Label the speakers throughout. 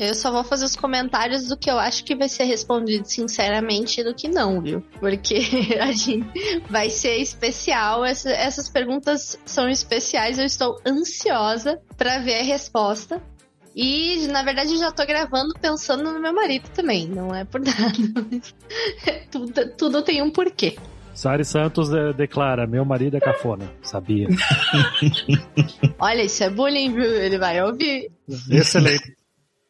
Speaker 1: Eu só vou fazer os comentários do que eu acho que vai ser respondido sinceramente e do que não, viu? Porque a gente vai ser especial. Essa, essas perguntas são especiais. Eu estou ansiosa para ver a resposta. E, na verdade, já tô gravando pensando no meu marido também. Não é por nada. tudo, tudo tem um porquê.
Speaker 2: Sari Santos eh, declara: Meu marido é cafona. Sabia.
Speaker 1: Olha, isso é bullying, viu? Ele vai ouvir.
Speaker 2: Excelente.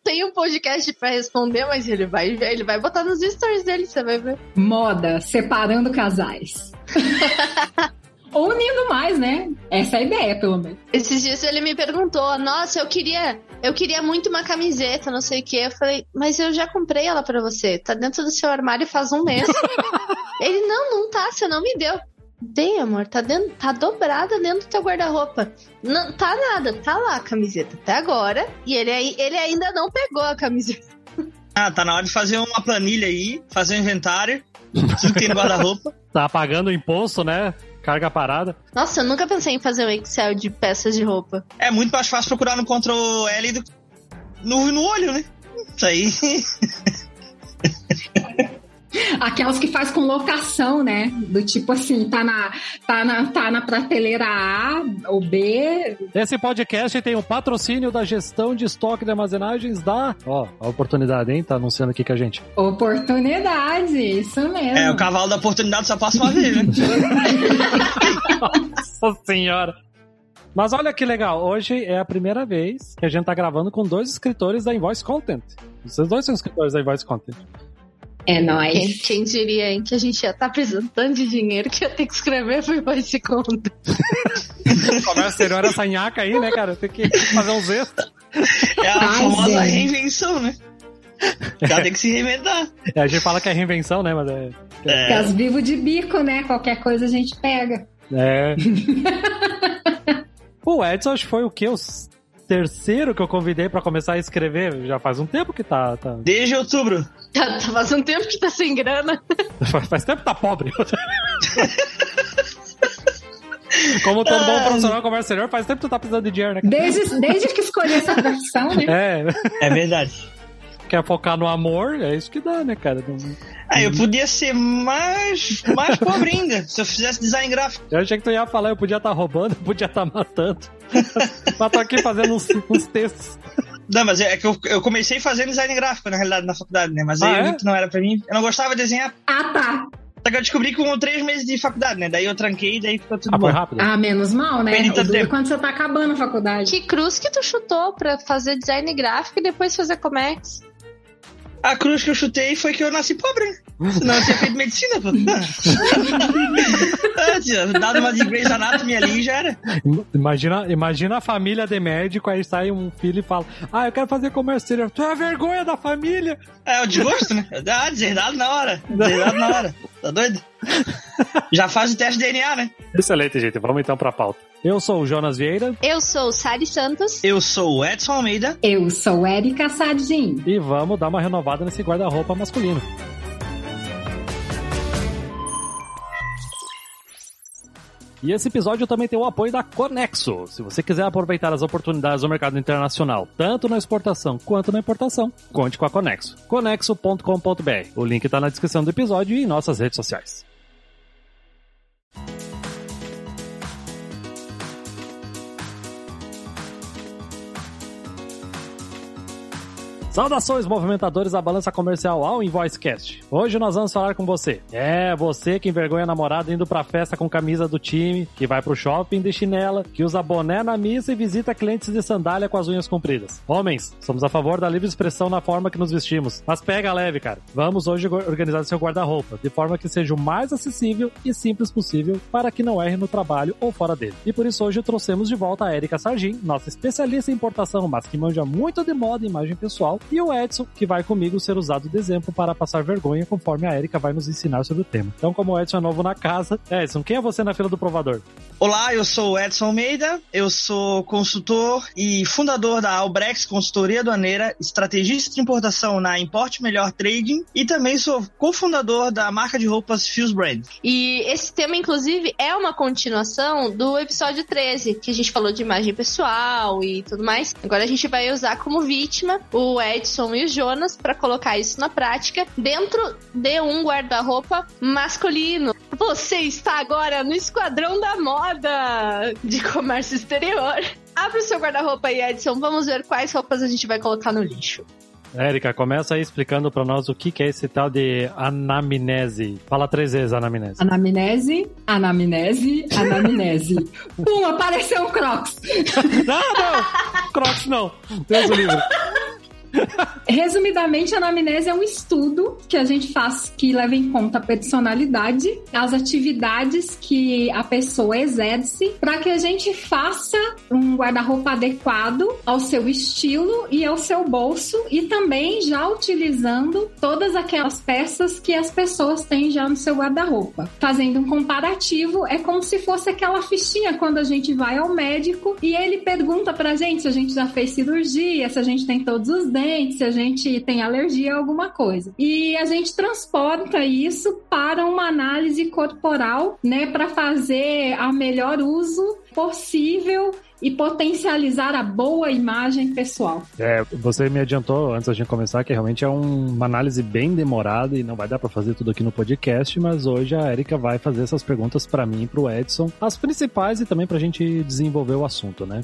Speaker 1: Tem um podcast pra responder, mas ele vai ele vai botar nos stories dele, você vai ver.
Speaker 3: Moda, separando casais. Ou unindo mais, né? Essa é a ideia, pelo menos.
Speaker 1: Esses dias ele me perguntou: Nossa, eu queria, eu queria muito uma camiseta, não sei o que. Eu falei, mas eu já comprei ela pra você. Tá dentro do seu armário faz um mês. ele, não, não tá, você não me deu. Dei, amor, tá, dentro, tá dobrada dentro do teu guarda-roupa. Não tá nada, tá lá a camiseta até agora. E ele, ele ainda não pegou a camiseta.
Speaker 4: Ah, tá na hora de fazer uma planilha aí, fazer um inventário. Tudo tem no guarda-roupa.
Speaker 2: Tá pagando o imposto, né? Carga parada.
Speaker 1: Nossa, eu nunca pensei em fazer um Excel de peças de roupa.
Speaker 4: É muito mais fácil procurar no Ctrl L do no, no olho, né? Isso aí.
Speaker 3: Aquelas que faz com locação, né? Do tipo assim, tá na, tá na, tá na prateleira A ou B.
Speaker 2: Esse podcast tem o patrocínio da gestão de estoque de armazenagens da. Ó, a oportunidade, hein? Tá anunciando aqui com a gente.
Speaker 3: Oportunidade, isso mesmo.
Speaker 4: É, o cavalo da oportunidade só passa uma vez, né?
Speaker 2: Nossa senhora. Mas olha que legal, hoje é a primeira vez que a gente tá gravando com dois escritores da Invoice Content. Vocês dois são escritores da Invoice Content.
Speaker 3: É nóis.
Speaker 1: Quem, quem diria, hein, que a gente já tá precisando tanto de dinheiro que eu tenho que escrever por esse conta.
Speaker 2: Comércio exterior essa nhaca aí, né, cara? Tem que fazer uns extras.
Speaker 4: É a
Speaker 3: Ai,
Speaker 4: famosa
Speaker 3: gente.
Speaker 4: reinvenção, né? O cara tem que se reinventar.
Speaker 2: É, a gente fala que é reinvenção, né? Mas é.
Speaker 4: É,
Speaker 3: As vivo de bico, né? Qualquer coisa a gente pega.
Speaker 2: É. o Edson acho que foi o quê? O terceiro que eu convidei pra começar a escrever. Já faz um tempo que tá. tá-
Speaker 4: desde outubro.
Speaker 1: Tá, tá faz um tempo que tá sem grana.
Speaker 2: Faz, faz tempo que tá pobre. Como todo bom profissional de comércio exterior, faz tempo que tu tá precisando de dinheiro, né?
Speaker 3: Desde, desde que escolhi essa profissão, né?
Speaker 2: É,
Speaker 4: É verdade.
Speaker 2: Quer focar no amor, é isso que dá, né, cara? Não-
Speaker 4: Ah, eu podia ser mais, mais pobre ainda se eu fizesse design gráfico.
Speaker 2: Eu achei que tu ia falar, eu podia estar roubando, eu podia estar matando. Mas tô aqui fazendo uns, uns textos.
Speaker 4: Não, mas é que eu, eu comecei fazendo design gráfico, na realidade, na faculdade, né? Mas aí
Speaker 2: Ah,
Speaker 4: eu
Speaker 2: é?
Speaker 4: não era pra mim. Eu não gostava de desenhar.
Speaker 3: Ah, tá.
Speaker 4: Só que eu descobri com três meses de faculdade, né? Daí eu tranquei e daí ficou tudo
Speaker 2: Ah,
Speaker 4: bom.
Speaker 2: rápido?
Speaker 3: Ah, menos mal, né?
Speaker 4: Tempo.
Speaker 3: quando você tá acabando a faculdade.
Speaker 1: Que cruz que tu chutou pra fazer design gráfico e depois fazer Comex?
Speaker 4: A cruz que eu chutei foi que eu nasci pobre, né? Senão eu tinha feito medicina, pô. Dado uma de Grey's Anatomy ali já era.
Speaker 2: Imagina, imagina a família de médico, aí sai um filho e fala: Ah, eu quero fazer comércio exterior. Tu é a vergonha da família.
Speaker 4: É o desgosto, né? Ah, deserdado na hora. Deserdado na hora. Tá doido? Já faz o teste de DNA, né?
Speaker 2: Excelente, gente. Vamos então pra pauta. Eu sou o Jonas Vieira
Speaker 1: Eu sou Sari Santos.
Speaker 4: Eu sou o Edson Almeida.
Speaker 3: Eu sou Erika Sadin.
Speaker 2: e vamos dar uma renovada nesse guarda-roupa masculino. E esse episódio também tem o apoio da Conexo. Se você quiser aproveitar as oportunidades do mercado internacional, tanto na exportação quanto na importação, conte com a Conexo. Conexo.com.br. O link está na descrição do episódio e em nossas redes sociais. Saudações, movimentadores da balança comercial ao InvoiceCast. Hoje nós vamos falar com você. É, você que envergonha a namorada indo pra festa com camisa do time, que vai pro shopping de chinela, que usa boné na missa e visita clientes de sandália com as unhas compridas. Homens, somos a favor da livre expressão na forma que nos vestimos. Mas pega leve, cara. Vamos hoje organizar seu guarda-roupa, de forma que seja o mais acessível e simples possível para que não erre no trabalho ou fora dele. E por isso hoje trouxemos de volta a Erika Sargin, nossa especialista em importação, mas que manja muito de moda e imagem pessoal. E o Edson, que vai comigo ser usado de exemplo para passar vergonha, conforme a Erika vai nos ensinar sobre o tema. Então, como o Edson é novo na casa, Edson, quem é você na fila do provador?
Speaker 4: Olá, eu sou o Edson Almeida, eu sou consultor e fundador da Albrex Consultoria Aduaneira, estrategista de importação na Importe Melhor Trading e também sou cofundador da marca de roupas Fuse Brand.
Speaker 1: E esse tema, inclusive, é uma continuação do episódio 13, que a gente falou de imagem pessoal e tudo mais. Agora a gente vai usar como vítima o Edson e o Jonas para colocar isso na prática dentro de um guarda-roupa masculino. Você está agora no Esquadrão da Moda de Comércio Exterior. Abre o seu guarda-roupa aí, Edson. Vamos ver quais roupas a gente vai colocar no lixo.
Speaker 2: Érica, começa aí explicando para nós o que, que é esse tal de anamnese. Fala três vezes anamnese.
Speaker 3: Anamnese, anamnese, anamnese. Pum, apareceu um Crocs.
Speaker 2: não, não! Crocs não. Deus o livro.
Speaker 3: Resumidamente, a anamnese é um estudo que a gente faz que leva em conta a personalidade, as atividades que a pessoa exerce, para que a gente faça um guarda-roupa adequado ao seu estilo e ao seu bolso, e também já utilizando todas aquelas peças que as pessoas têm já no seu guarda-roupa. Fazendo um comparativo, é como se fosse aquela fichinha quando a gente vai ao médico e ele pergunta pra gente se a gente já fez cirurgia, se a gente tem todos os dentes, se a gente tem alergia a alguma coisa. E a gente transporta isso para uma análise corporal, né, para fazer a melhor uso possível e potencializar a boa imagem pessoal.
Speaker 2: É, você me adiantou antes da gente começar que realmente é um, uma análise bem demorada e não vai dar para fazer tudo aqui no podcast, mas hoje a Erika vai fazer essas perguntas para mim e pro Edson, as principais e também pra gente desenvolver o assunto, né?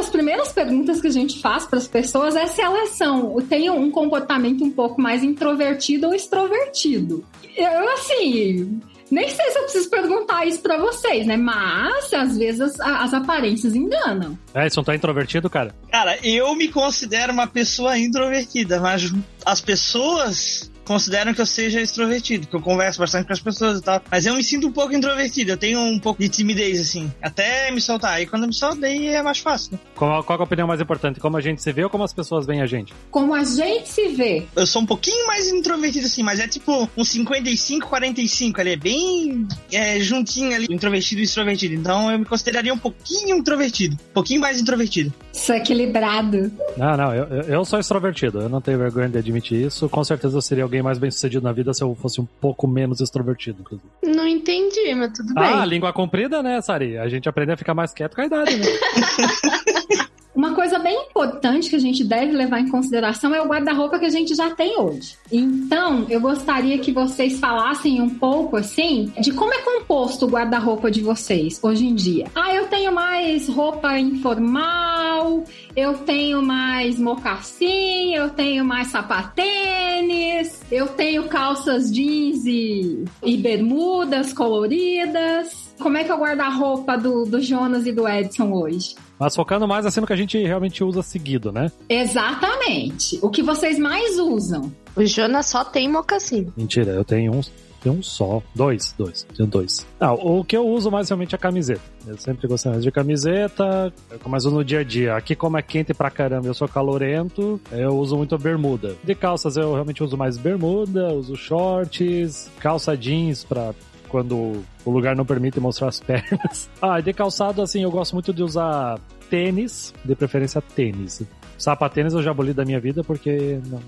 Speaker 3: Das primeiras perguntas que a gente faz para as pessoas é se elas são, têm um comportamento um pouco mais introvertido ou extrovertido. Eu, assim, nem sei se eu preciso perguntar isso pra vocês, né? Mas, às vezes, as, as aparências enganam.
Speaker 2: Edson, tá introvertido, cara?
Speaker 4: Cara, eu me considero uma pessoa introvertida, mas as pessoas consideram que eu seja extrovertido, que eu converso bastante com as pessoas e tal. Mas eu me sinto um pouco introvertido, eu tenho um pouco de timidez, assim, até me soltar. E quando eu me solto, daí é mais fácil. Né?
Speaker 2: Qual, qual é a opinião mais importante? Como a gente se vê ou como as pessoas veem a gente?
Speaker 3: Como a gente se vê.
Speaker 4: Eu sou um pouquinho mais introvertido, assim, mas é tipo um 55, 45 ali, é bem é, juntinho ali, introvertido e extrovertido. Então eu me consideraria um pouquinho introvertido, um pouquinho mais introvertido.
Speaker 3: É equilibrado.
Speaker 2: Não, não, eu, eu sou extrovertido, eu não tenho vergonha de admitir isso. Com certeza eu seria alguém alguém mais bem sucedido na vida se eu fosse um pouco menos extrovertido, inclusive.
Speaker 1: Não entendi, mas tudo bem.
Speaker 2: Ah, língua comprida, né, Sari? A gente aprende a ficar mais quieto com a idade, né?
Speaker 3: Uma coisa bem importante que a gente deve levar em consideração é o guarda-roupa que a gente já tem hoje. Então, eu gostaria que vocês falassem um pouco assim de como é composto o guarda-roupa de vocês hoje em dia. Ah, eu tenho mais roupa informal, eu tenho mais mocassim, eu tenho mais sapatênis, eu tenho calças jeans e, e bermudas coloridas. Como é que é o guarda-roupa do, do Jonas e do Edson hoje?
Speaker 2: Mas focando mais assim no que a gente realmente usa seguido, né?
Speaker 3: Exatamente. O que vocês mais usam?
Speaker 1: O Jonas só tem mocassim.
Speaker 2: Mentira, eu tenho um, tenho um só. Dois, dois. Tenho dois. Ah, o que eu uso mais realmente é a camiseta. Eu sempre gostei mais de camiseta, mas no dia a dia. Aqui, como é quente pra caramba, eu sou calorento, eu uso muito bermuda. De calças, eu realmente uso mais bermuda, uso shorts, calça jeans pra quando o lugar não permite mostrar as pernas. Ah, de calçado, assim, eu gosto muito de usar tênis, de preferência tênis. Sapatênis eu já aboli da minha vida porque não.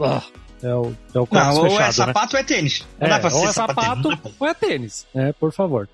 Speaker 2: Ah, é o, é o
Speaker 4: não,
Speaker 2: ou
Speaker 4: fechado,
Speaker 2: é
Speaker 4: sapato
Speaker 2: né?
Speaker 4: ou é tênis.
Speaker 2: Não é, dá pra ou é sapato ou é tênis. É, por favor.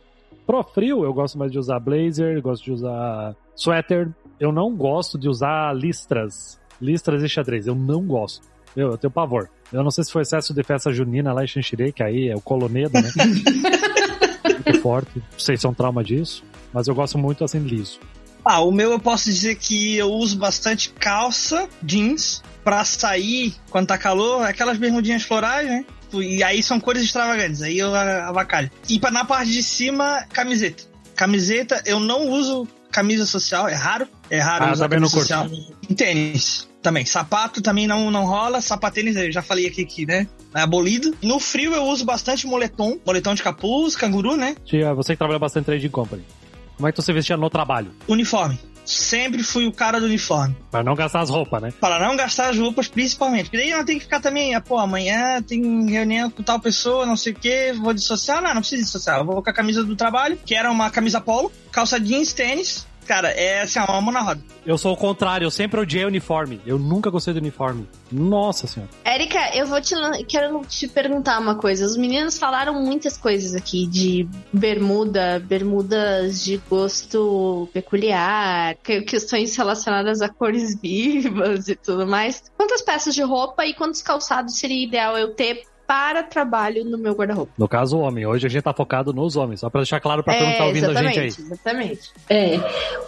Speaker 2: Pro frio, eu gosto mais de usar blazer, gosto de usar sweater. Eu não gosto de usar listras. Listras e xadrez. Eu não gosto. Eu, eu tenho pavor. Eu não sei se foi excesso de festa junina lá em Xanxerê, que aí é o colonedo, né? Muito forte. Não sei se é um trauma disso, mas eu gosto muito assim liso.
Speaker 4: Ah, o meu eu posso dizer que eu uso bastante calça, jeans, pra sair quando tá calor, aquelas bermudinhas florais, né? E aí são cores extravagantes, aí eu avacalho. E pra, na parte de cima, camiseta. Camiseta, eu não uso camisa social, é raro. É raro
Speaker 2: ah,
Speaker 4: usar
Speaker 2: camisa
Speaker 4: social. Em tênis também. Sapato também não, não rola. Sapatênis, eu já falei aqui que, né? É abolido. No frio eu uso bastante moletom. Moletom de capuz, canguru, né?
Speaker 2: Tia, você que trabalha bastante trade company. Como é que você vestia no trabalho?
Speaker 4: Uniforme. sempre fui o cara do uniforme.
Speaker 2: Pra não gastar as roupas, né?
Speaker 4: Para não gastar as roupas, principalmente. Porque daí não tem que ficar também, ah, pô, amanhã tem reunião com tal pessoa, não sei o quê, vou dissociar. Não, não precisa dissociar. Eu vou com a camisa do trabalho, que era uma camisa polo, calça jeans, tênis, Cara, é assim, uma mão na roda.
Speaker 2: Eu sou o contrário, eu sempre odiei uniforme. Eu nunca gostei do uniforme. Nossa senhora.
Speaker 1: Érica, eu vou te quero te perguntar uma coisa. Os meninos falaram muitas coisas aqui de bermuda, bermudas de gosto peculiar, questões relacionadas a cores vivas e tudo mais. Quantas peças de roupa e quantos calçados seria ideal eu ter para trabalho no meu guarda-roupa.
Speaker 2: No caso, o homem. Hoje a gente tá focado nos homens, só para deixar claro para é, todo mundo que tá ouvindo a gente aí.
Speaker 1: Exatamente.
Speaker 3: É.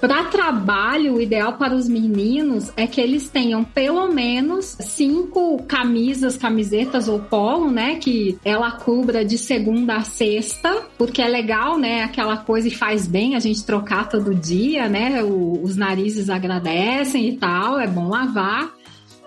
Speaker 3: Para trabalho, o ideal para os meninos é que eles tenham pelo menos cinco camisas, camisetas ou polo, né? Que ela cubra de segunda a sexta, porque é legal, né? Aquela coisa e faz bem a gente trocar todo dia, né? O, os narizes agradecem e tal, é bom lavar,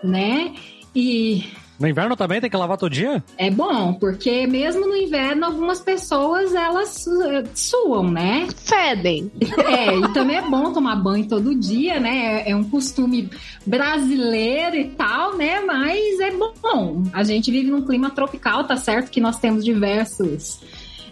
Speaker 3: né? E
Speaker 2: no inverno também tem que lavar todo dia?
Speaker 3: É bom, porque mesmo no inverno algumas pessoas elas eh, suam, né?
Speaker 1: Fedem.
Speaker 3: É, e também é bom tomar banho todo dia, né? É, é um costume brasileiro e tal, né? Mas é bom. A gente vive num clima tropical, tá certo que nós temos diversos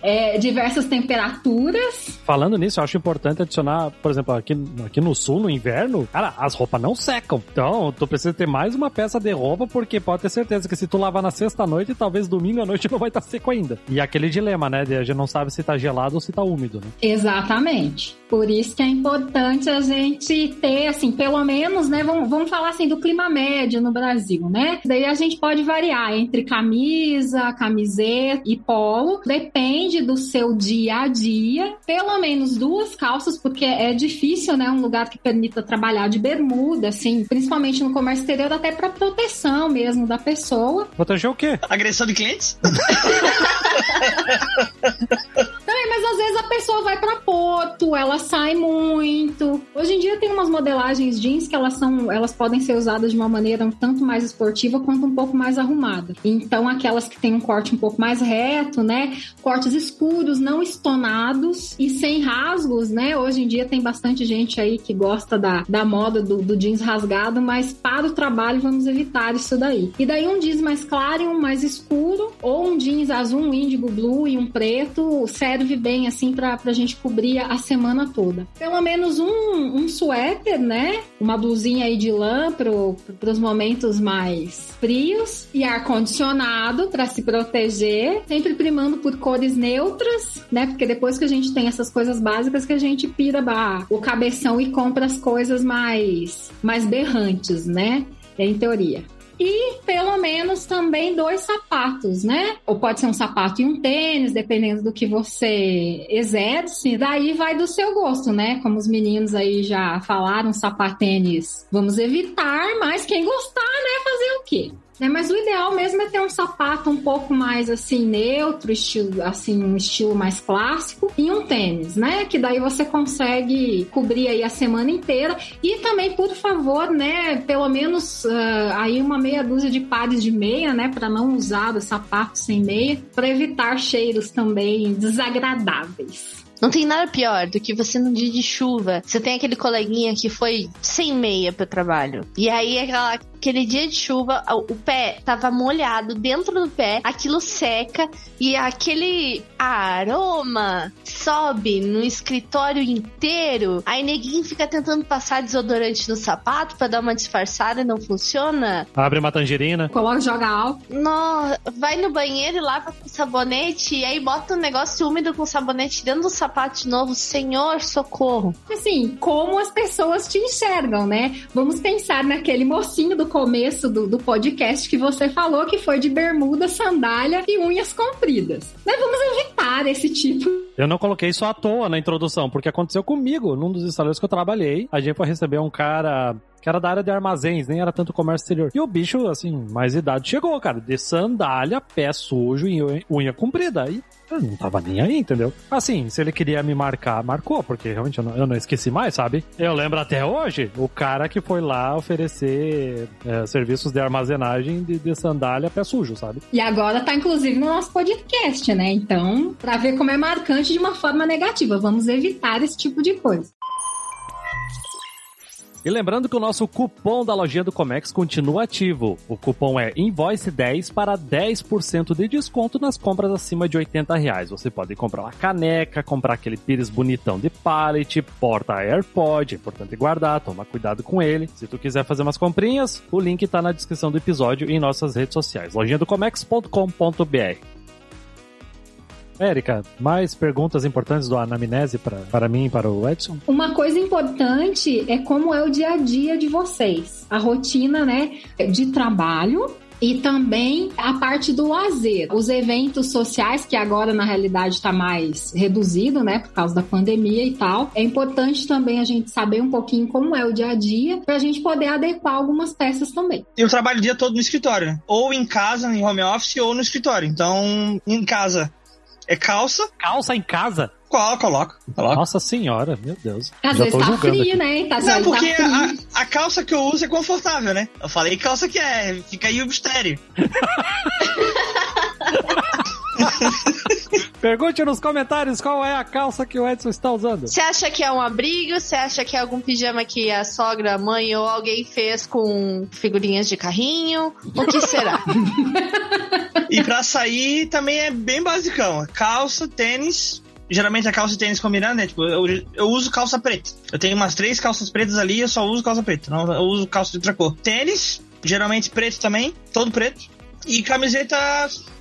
Speaker 3: é, diversas temperaturas.
Speaker 2: Falando nisso, eu acho importante adicionar, por exemplo, aqui, aqui no sul, no inverno, cara, as roupas não secam. Então, tu precisa ter mais uma peça de roupa, porque pode ter certeza que se tu lavar na sexta-noite, talvez domingo à noite não vai estar seco ainda. E aquele dilema, né? De a gente não sabe se tá gelado ou se tá úmido, né?
Speaker 3: Exatamente. Por isso que é importante a gente ter, assim, pelo menos, né? Vamos, vamos falar assim do clima médio no Brasil, né? Daí a gente pode variar entre camisa, camiseta e polo. Depende do seu dia a dia. Pelo menos duas calças, porque é difícil, né? Um lugar que permita trabalhar de bermuda, assim, principalmente no comércio exterior, até para proteção mesmo da pessoa.
Speaker 2: Proteger o quê?
Speaker 4: Agressão de clientes?
Speaker 3: Mas às vezes a pessoa vai para Porto, ela sai muito. Hoje em dia tem umas modelagens jeans que elas são, elas podem ser usadas de uma maneira um tanto mais esportiva quanto um pouco mais arrumada. Então aquelas que têm um corte um pouco mais reto, né? Cortes escuros, não estonados e sem rasgos, né? Hoje em dia tem bastante gente aí que gosta da, da moda do, do jeans rasgado, mas para o trabalho vamos evitar isso daí. E daí um jeans mais claro e um mais escuro, ou um jeans azul, um índigo blue e um preto, serve bem assim pra, pra gente cobrir a semana toda. Pelo menos um, um suéter, né? Uma blusinha aí de lã pro, pros momentos mais frios e ar-condicionado para se proteger, sempre primando por cores neutras, né? Porque depois que a gente tem essas coisas básicas que a gente pira bah, o cabeção e compra as coisas mais, mais berrantes, né? Em teoria e pelo menos também dois sapatos, né? Ou pode ser um sapato e um tênis, dependendo do que você exerce. Daí vai do seu gosto, né? Como os meninos aí já falaram, sapatênis vamos evitar, mas quem gostar, né, fazer o quê? Né? Mas o ideal mesmo é ter um sapato um pouco mais assim neutro, estilo, assim um estilo mais clássico e um tênis, né? Que daí você consegue cobrir aí a semana inteira e também, por favor, né? Pelo menos uh, aí uma meia dúzia de pares de meia, né? Para não usar o sapato sem meia, para evitar cheiros também desagradáveis.
Speaker 1: Não tem nada pior do que você num dia de chuva, você tem aquele coleguinha que foi sem meia pro trabalho. E aí aquela aquele dia de chuva, o pé tava molhado dentro do pé, aquilo seca e aquele aroma sobe no escritório inteiro. Aí neguinho fica tentando passar desodorante no sapato para dar uma disfarçada e não funciona.
Speaker 2: Abre uma tangerina.
Speaker 3: Coloca, joga álcool.
Speaker 1: No, vai no banheiro e lava com sabonete e aí bota um negócio úmido com sabonete dentro do sapato de novo. Senhor, socorro.
Speaker 3: Assim, como as pessoas te enxergam, né? Vamos pensar naquele mocinho do começo do, do podcast que você falou que foi de bermuda, sandália e unhas compridas. Mas vamos evitar esse tipo.
Speaker 2: Eu não coloquei isso à toa na introdução, porque aconteceu comigo, num dos instaladores que eu trabalhei. A gente foi receber um cara que era da área de armazéns, nem era tanto comércio exterior. E o bicho, assim, mais idade chegou, cara, de sandália, pé sujo e unha comprida. E eu não tava nem aí, entendeu? Assim, se ele queria me marcar, marcou, porque realmente eu não, eu não esqueci mais, sabe? Eu lembro até hoje o cara que foi lá oferecer é, serviços de armazenagem de, de sandália pé sujo, sabe?
Speaker 3: E agora tá inclusive no nosso podcast, né? Então, pra ver como é marcante de uma forma negativa, vamos evitar esse tipo de coisa.
Speaker 2: E lembrando que o nosso cupom da lojinha do Comex continua ativo. O cupom é Invoice10 para 10% de desconto nas compras acima de 80 reais. Você pode comprar uma caneca, comprar aquele pires bonitão de pallet, porta AirPod, é importante guardar, toma cuidado com ele. Se tu quiser fazer umas comprinhas, o link tá na descrição do episódio e em nossas redes sociais, lojinha do comex.com.br. Érica, mais perguntas importantes do anamnese pra, para mim e para o Edson?
Speaker 3: Uma coisa importante é como é o dia a dia de vocês. A rotina, né, de trabalho e também a parte do lazer, os eventos sociais que agora na realidade está mais reduzido, né, por causa da pandemia e tal. É importante também a gente saber um pouquinho como é o dia a dia para a gente poder adequar algumas peças também.
Speaker 4: Eu trabalho o dia todo no escritório, né? ou em casa, em home office, ou no escritório. Então, em casa é calça.
Speaker 2: Calça em casa?
Speaker 4: Coloca, coloca, coloca.
Speaker 2: Nossa senhora, meu Deus.
Speaker 3: Às
Speaker 2: Já
Speaker 3: vezes
Speaker 2: tô
Speaker 3: tá
Speaker 2: julgando
Speaker 3: frio,
Speaker 2: aqui.
Speaker 3: né? Tá,
Speaker 4: Não,
Speaker 3: tá
Speaker 4: porque
Speaker 3: frio.
Speaker 4: a, a calça que eu uso é confortável, né? Eu falei calça que é, fica aí o mistério.
Speaker 2: Pergunte nos comentários qual é a calça que o Edson está usando.
Speaker 1: Você acha que é um abrigo? Você acha que é algum pijama que a sogra, a mãe ou alguém fez com figurinhas de carrinho? O que será?
Speaker 4: E pra sair também é bem basicão. Calça, tênis. Geralmente a calça e tênis combinando, né? Tipo, eu, eu uso calça preta. Eu tenho umas três calças pretas ali eu só uso calça preta. Não, eu uso calça de outra cor. Tênis, geralmente preto também, todo preto. E camiseta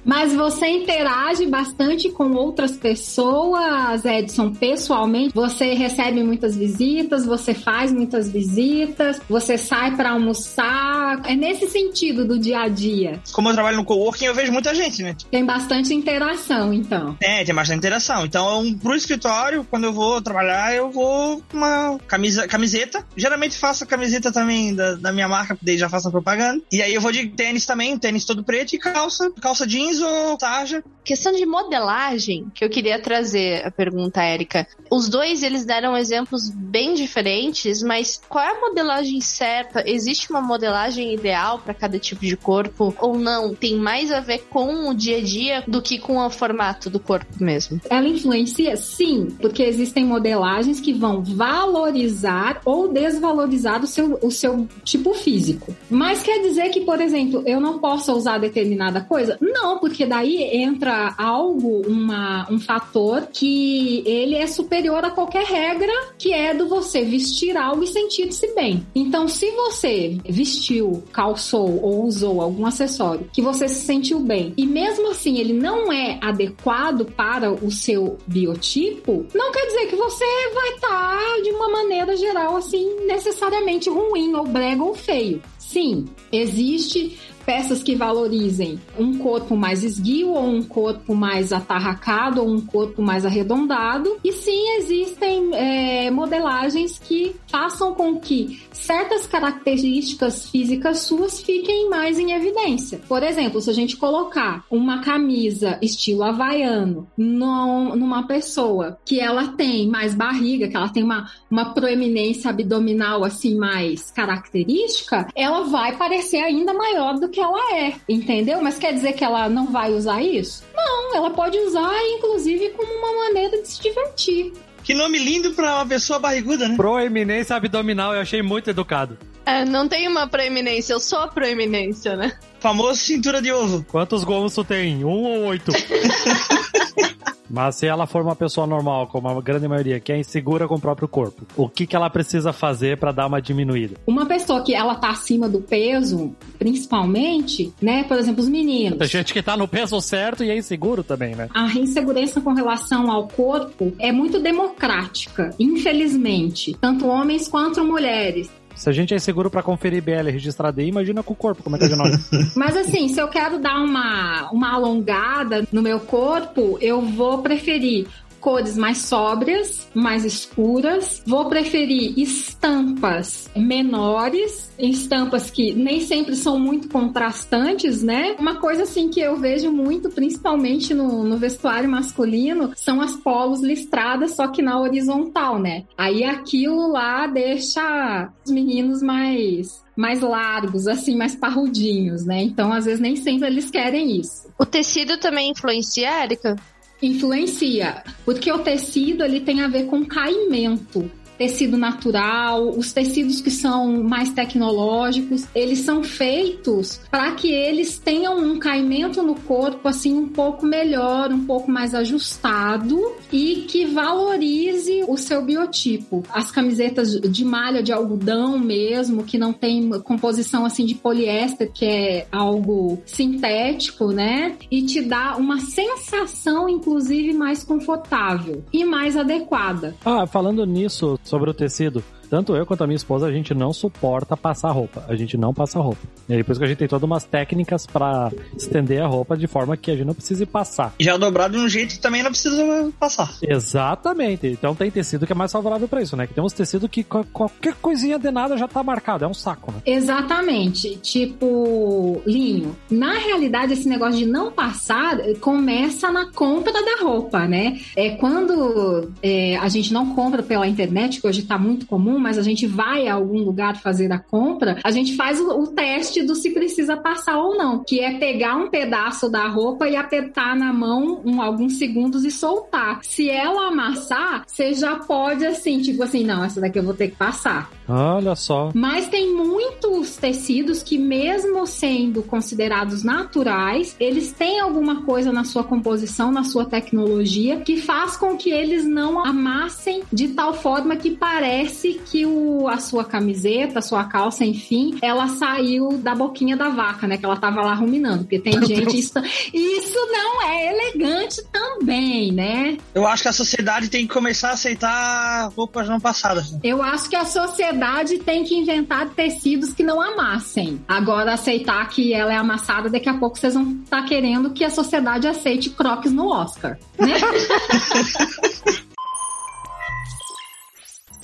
Speaker 3: Mas você interage bastante com outras pessoas, Edson, pessoalmente? Você recebe muitas visitas, você faz muitas visitas, você sai para almoçar? É nesse sentido do dia a dia.
Speaker 4: como eu trabalho no coworking, eu vejo muita gente, né?
Speaker 3: Tem bastante interação, então.
Speaker 4: É, tem bastante interação. Então, pro escritório, quando eu vou trabalhar, eu vou com uma camisa, camiseta. Geralmente faço a camiseta também da, da minha marca, daí já faço a propaganda. E aí eu vou de tênis também, tênis todo preto e calça, calça jeans ou tarja.
Speaker 1: Questão de modelagem, que eu queria trazer a pergunta, Érica. Os dois, eles deram exemplos bem diferentes, mas qual é a modelagem certa? Existe uma modelagem ideal para cada tipo de corpo ou não? Tem mais a ver com o dia a dia do que com o formato do corpo mesmo?
Speaker 3: Ela influencia? Sim, porque existem modelagens que vão valorizar ou desvalorizar o seu, o seu tipo físico. Mas quer dizer que, por exemplo, eu não posso usar determinada coisa? Não, porque daí entra algo, uma, um fator que ele é superior a qualquer regra, que é do você vestir algo e sentir-se bem. Então, se você vestiu, calçou ou usou algum acessório que você se sentiu bem e mesmo assim ele não é adequado para o seu biotipo, não quer dizer que você vai estar de uma maneira geral assim necessariamente ruim ou brega ou feio. Sim, existe peças que valorizem um corpo mais esguio ou um corpo mais atarracado ou um corpo mais arredondado. E sim, existem é, modelagens que façam com que certas características físicas suas fiquem mais em evidência. Por exemplo, se a gente colocar uma camisa estilo havaiano num- numa pessoa que ela tem mais barriga, que ela tem uma, uma proeminência abdominal assim mais característica, ela vai parecer ainda maior do que ela é, entendeu? Mas quer dizer que ela não vai usar isso? Não, ela pode usar inclusive como uma maneira de se divertir.
Speaker 4: Que nome lindo pra uma pessoa barriguda, né?
Speaker 2: Proeminência abdominal, eu achei muito educado.
Speaker 1: É, não tem uma proeminência, eu sou a proeminência, né?
Speaker 4: Famoso cintura de ovo.
Speaker 2: Quantos gols tu tem? Um ou oito? Mas se ela for uma pessoa normal, como a grande maioria, que é insegura com o próprio corpo, o que, que ela precisa fazer pra dar uma diminuída?
Speaker 3: Uma pessoa que ela tá acima do peso, principalmente, né? Por exemplo, os meninos.
Speaker 2: Tem gente que tá no peso certo e é inseguro também, né?
Speaker 3: A insegurança com relação ao corpo é muito democrática, infelizmente, tanto homens quanto mulheres.
Speaker 2: Se a gente é inseguro pra conferir BL registrada aí, imagina com o corpo, como é que é de nome?
Speaker 3: Mas assim, se eu quero dar uma, uma alongada no meu corpo, eu vou preferir cores mais sóbrias, mais escuras. Vou preferir estampas menores, estampas que nem sempre são muito contrastantes, né? Uma coisa assim que eu vejo muito, principalmente no, no vestuário masculino, são as polos listradas, só que na horizontal, né? Aí aquilo lá deixa os meninos mais mais largos, assim, mais parrudinhos, né? Então, às vezes, nem sempre eles querem isso.
Speaker 1: O tecido também influencia, Érica?
Speaker 3: Influencia, porque o tecido ele tem a ver com caimento. Tecido natural, os tecidos que são mais tecnológicos, eles são feitos para que eles tenham um caimento no corpo assim um pouco melhor, um pouco mais ajustado e que valorize o seu biotipo. As camisetas de malha de algodão mesmo, que não tem composição assim de poliéster, que é algo sintético, né? E te dá uma sensação inclusive mais confortável e mais adequada.
Speaker 2: Ah, falando nisso sobre o tecido, tanto eu quanto a minha esposa, a gente não suporta passar roupa. A gente não passa roupa. E aí, por isso que a gente tem todas umas técnicas para estender a roupa de forma que a gente não precise passar.
Speaker 4: E já dobrado de um jeito que também não precisa passar.
Speaker 2: Exatamente. Então tem tecido que é mais favorável para isso, né? Que tem uns tecidos que qualquer coisinha de nada já tá marcado. É um saco, né?
Speaker 3: Exatamente. Tipo, linho. Na realidade, esse negócio de não passar começa na compra da roupa, né? É quando é, a gente não compra pela internet, que hoje tá muito comum, mas a gente vai a algum lugar fazer a compra, a gente faz o, o teste do se precisa passar ou não, que é pegar um pedaço da roupa e apertar na mão um, alguns segundos e soltar. Se ela amassar, você já pode assim, tipo assim, não, essa daqui eu vou ter que passar.
Speaker 2: Olha só.
Speaker 3: Mas tem muitos tecidos que, mesmo sendo considerados naturais, eles têm alguma coisa na sua composição, na sua tecnologia, que faz com que eles não amassem de tal forma que parece que o, a sua camiseta, a sua calça, enfim, ela saiu da boquinha da vaca, né? Que ela tava lá ruminando. Porque tem Meu gente. Isso, isso não é elegante também, né?
Speaker 4: Eu acho que a sociedade tem que começar a aceitar roupas não passadas. Né?
Speaker 3: Eu acho que a sociedade tem que inventar tecidos que não amassem. Agora, aceitar que ela é amassada, daqui a pouco vocês vão estar tá querendo que a sociedade aceite croques no Oscar, né?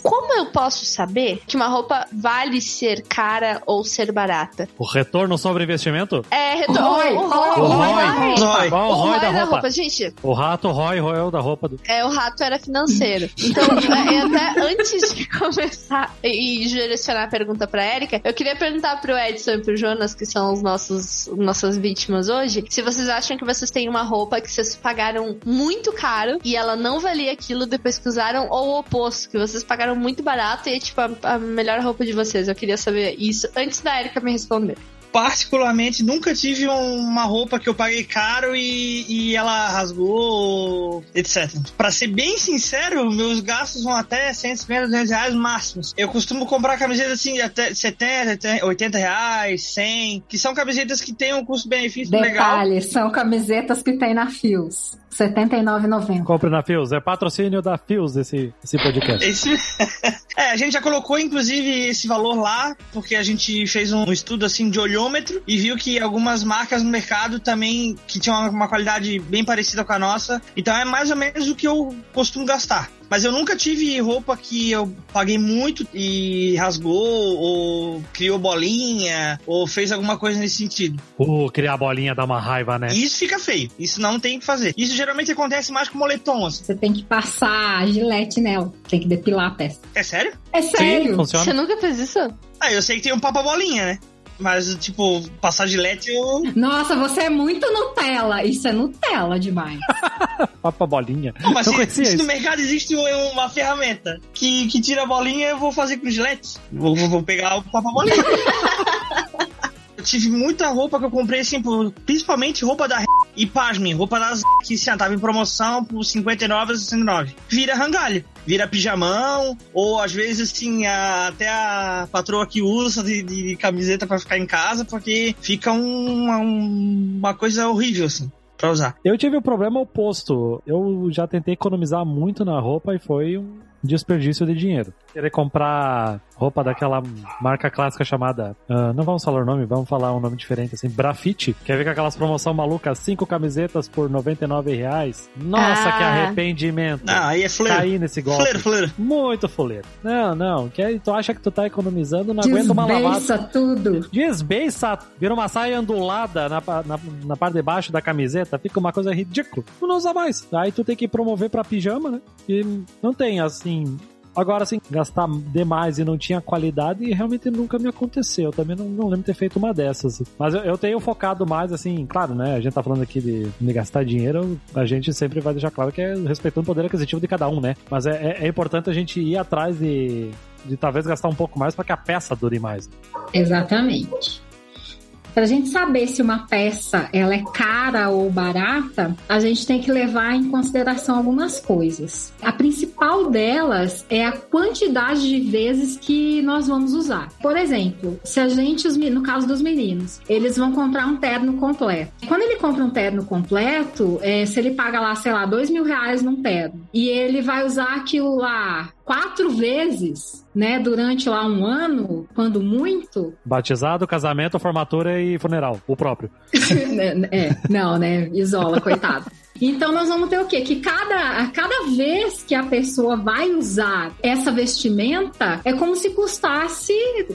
Speaker 1: Como eu posso saber que uma roupa vale ser cara ou ser barata?
Speaker 2: O retorno sobre investimento?
Speaker 1: É, retorno. O ROI. O
Speaker 2: ROI. O ROI
Speaker 1: da roupa. Gente.
Speaker 2: O rato ROI roeu da roupa. Do...
Speaker 1: É, o rato era financeiro. Então, é, até antes de começar e direcionar a pergunta pra Erika, eu queria perguntar pro Edson e pro Jonas, que são os nossos nossas vítimas hoje, se vocês acham que vocês têm uma roupa que vocês pagaram muito caro e ela não valia aquilo depois que usaram, ou o oposto, que vocês pagaram muito barato e é tipo a, a melhor roupa de vocês. Eu queria saber isso antes da Erika me responder
Speaker 4: particularmente nunca tive uma roupa que eu paguei caro e, e ela rasgou, etc. Para ser bem sincero, meus gastos vão até 150, 200 reais máximos. Eu costumo comprar camisetas assim de até 70, 80 reais, 100, que são camisetas que têm um custo-benefício legal.
Speaker 3: Detalhe, são camisetas que tem na Fios. R$ 79,90.
Speaker 2: Compre na Fios. É patrocínio da Fios esse, esse podcast.
Speaker 4: Esse... é, a gente já colocou, inclusive, esse valor lá, porque a gente fez um estudo assim de olhômetro e viu que algumas marcas no mercado também que tinham uma qualidade bem parecida com a nossa. Então é mais ou menos o que eu costumo gastar. Mas eu nunca tive roupa que eu paguei muito e rasgou, ou criou bolinha, ou fez alguma coisa nesse sentido.
Speaker 2: Uh, criar bolinha dá uma raiva, né?
Speaker 4: Isso fica feio. Isso não tem que fazer. Isso geralmente acontece mais com moletom.
Speaker 3: Assim. Você tem que passar gilete nela. Tem que depilar a peça.
Speaker 4: É sério?
Speaker 3: É sério.
Speaker 2: Sim, funciona.
Speaker 1: Você nunca fez isso?
Speaker 4: Ah, eu sei que tem um papa bolinha, né? Mas, tipo, passar gilete eu.
Speaker 3: Nossa, você é muito Nutella. Isso é Nutella demais.
Speaker 2: Papa bolinha.
Speaker 4: Não, mas se, se no mercado existe uma ferramenta que, que tira a bolinha, eu vou fazer com gilete. Vou, vou pegar o papa bolinha. eu tive muita roupa que eu comprei, assim, por, principalmente roupa da e pasme, roupa das que assim, tava em promoção por 59 a 69. Vira rangalho, vira pijamão, ou às vezes assim, a, até a patroa que usa de, de camiseta para ficar em casa, porque fica um, um, uma coisa horrível, assim pra usar.
Speaker 2: Eu tive o um problema oposto. Eu já tentei economizar muito na roupa e foi um desperdício de dinheiro. Querer comprar roupa daquela marca clássica chamada. Uh, não vamos falar o nome, vamos falar um nome diferente, assim. Brafite. Quer ver com aquelas promoção malucas? Cinco camisetas por 99 reais? Nossa, ah. que arrependimento.
Speaker 4: Ah, aí é fuleiro.
Speaker 2: Cair nesse golpe.
Speaker 4: Fuleiro, fuleiro.
Speaker 2: Muito fuleiro. Não, não. Que tu acha que tu tá economizando, não aguenta uma lavada.
Speaker 3: Desbeiça tudo.
Speaker 2: Desbeiça. Vira uma saia ondulada na, na, na parte de baixo da camiseta. Fica uma coisa ridícula. Tu não usa mais. Aí tu tem que promover pra pijama, né? E não tem, assim, Agora, assim, gastar demais e não tinha qualidade realmente nunca me aconteceu. Eu também não, não lembro ter feito uma dessas. Mas eu, eu, tenho focado mais, assim, claro, né? A gente tá falando aqui de, de, gastar dinheiro, a gente sempre vai deixar claro que é respeitando o poder aquisitivo de cada um, né? Mas é, é, é importante a gente ir atrás de, de talvez gastar um pouco mais para que a peça dure mais.
Speaker 3: Exatamente. Para a gente saber se uma peça ela é cara ou barata, a gente tem que levar em consideração algumas coisas. A principal delas é a quantidade de vezes que nós vamos usar. Por exemplo, se a gente, no caso dos meninos, eles vão comprar um terno completo. Quando ele compra um terno completo, é, se ele paga lá, sei lá, dois mil reais num terno e ele vai usar aquilo lá quatro vezes, né, durante lá um ano, quando muito.
Speaker 2: Batizado, casamento, formatura e funeral, o próprio.
Speaker 3: é, não, né, isola, coitado. Então nós vamos ter o quê? Que cada, cada vez que a pessoa vai usar essa vestimenta é como se custasse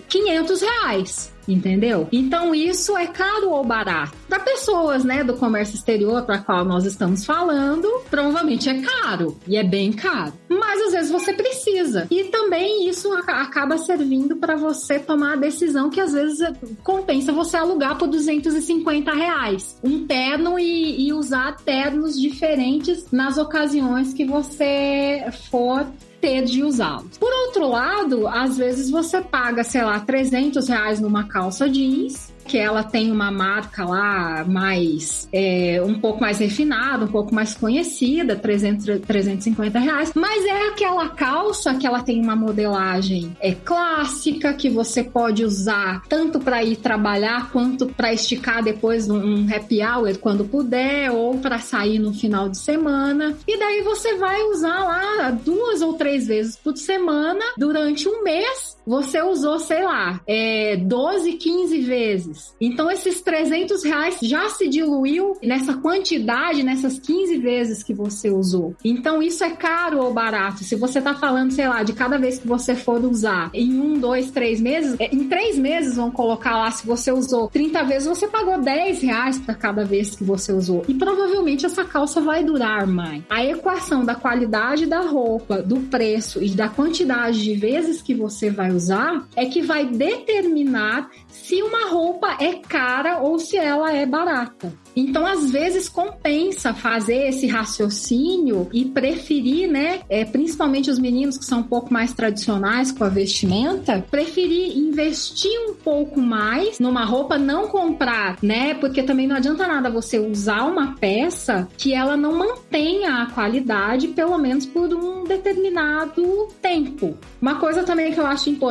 Speaker 3: 500 reais entendeu? Então isso é caro ou barato. Para pessoas, né, do comércio exterior para qual nós estamos falando, provavelmente é caro e é bem caro. Mas às vezes você precisa. E também isso acaba servindo para você tomar a decisão que às vezes compensa você alugar por 250 reais um terno e, e usar ternos diferentes nas ocasiões que você for ter de usá-los. Por outro lado, às vezes você paga, sei lá, 300 reais numa calça jeans que ela tem uma marca lá mais é, um pouco mais refinada, um pouco mais conhecida, 300, 350 reais, mas é aquela calça que ela tem uma modelagem é clássica que você pode usar tanto para ir trabalhar quanto para esticar depois um happy hour quando puder ou para sair no final de semana. E daí você vai usar lá duas ou três vezes por semana durante um mês. Você usou, sei lá, é, 12, 15 vezes. Então, esses 300 reais já se diluiu nessa quantidade, nessas 15 vezes que você usou. Então, isso é caro ou barato? Se você tá falando, sei lá, de cada vez que você for usar em um, dois, três meses, é, em três meses vão colocar lá, se você usou 30 vezes, você pagou 10 reais para cada vez que você usou. E provavelmente essa calça vai durar mais. A equação da qualidade da roupa, do preço e da quantidade de vezes que você vai usar é que vai determinar se uma roupa é cara ou se ela é barata. Então, às vezes, compensa fazer esse raciocínio e preferir, né? É, principalmente os meninos que são um pouco mais tradicionais com a vestimenta, preferir investir um pouco mais numa roupa, não comprar, né? Porque também não adianta nada você usar uma peça que ela não mantenha a qualidade, pelo menos por um determinado tempo. Uma coisa também que eu acho importante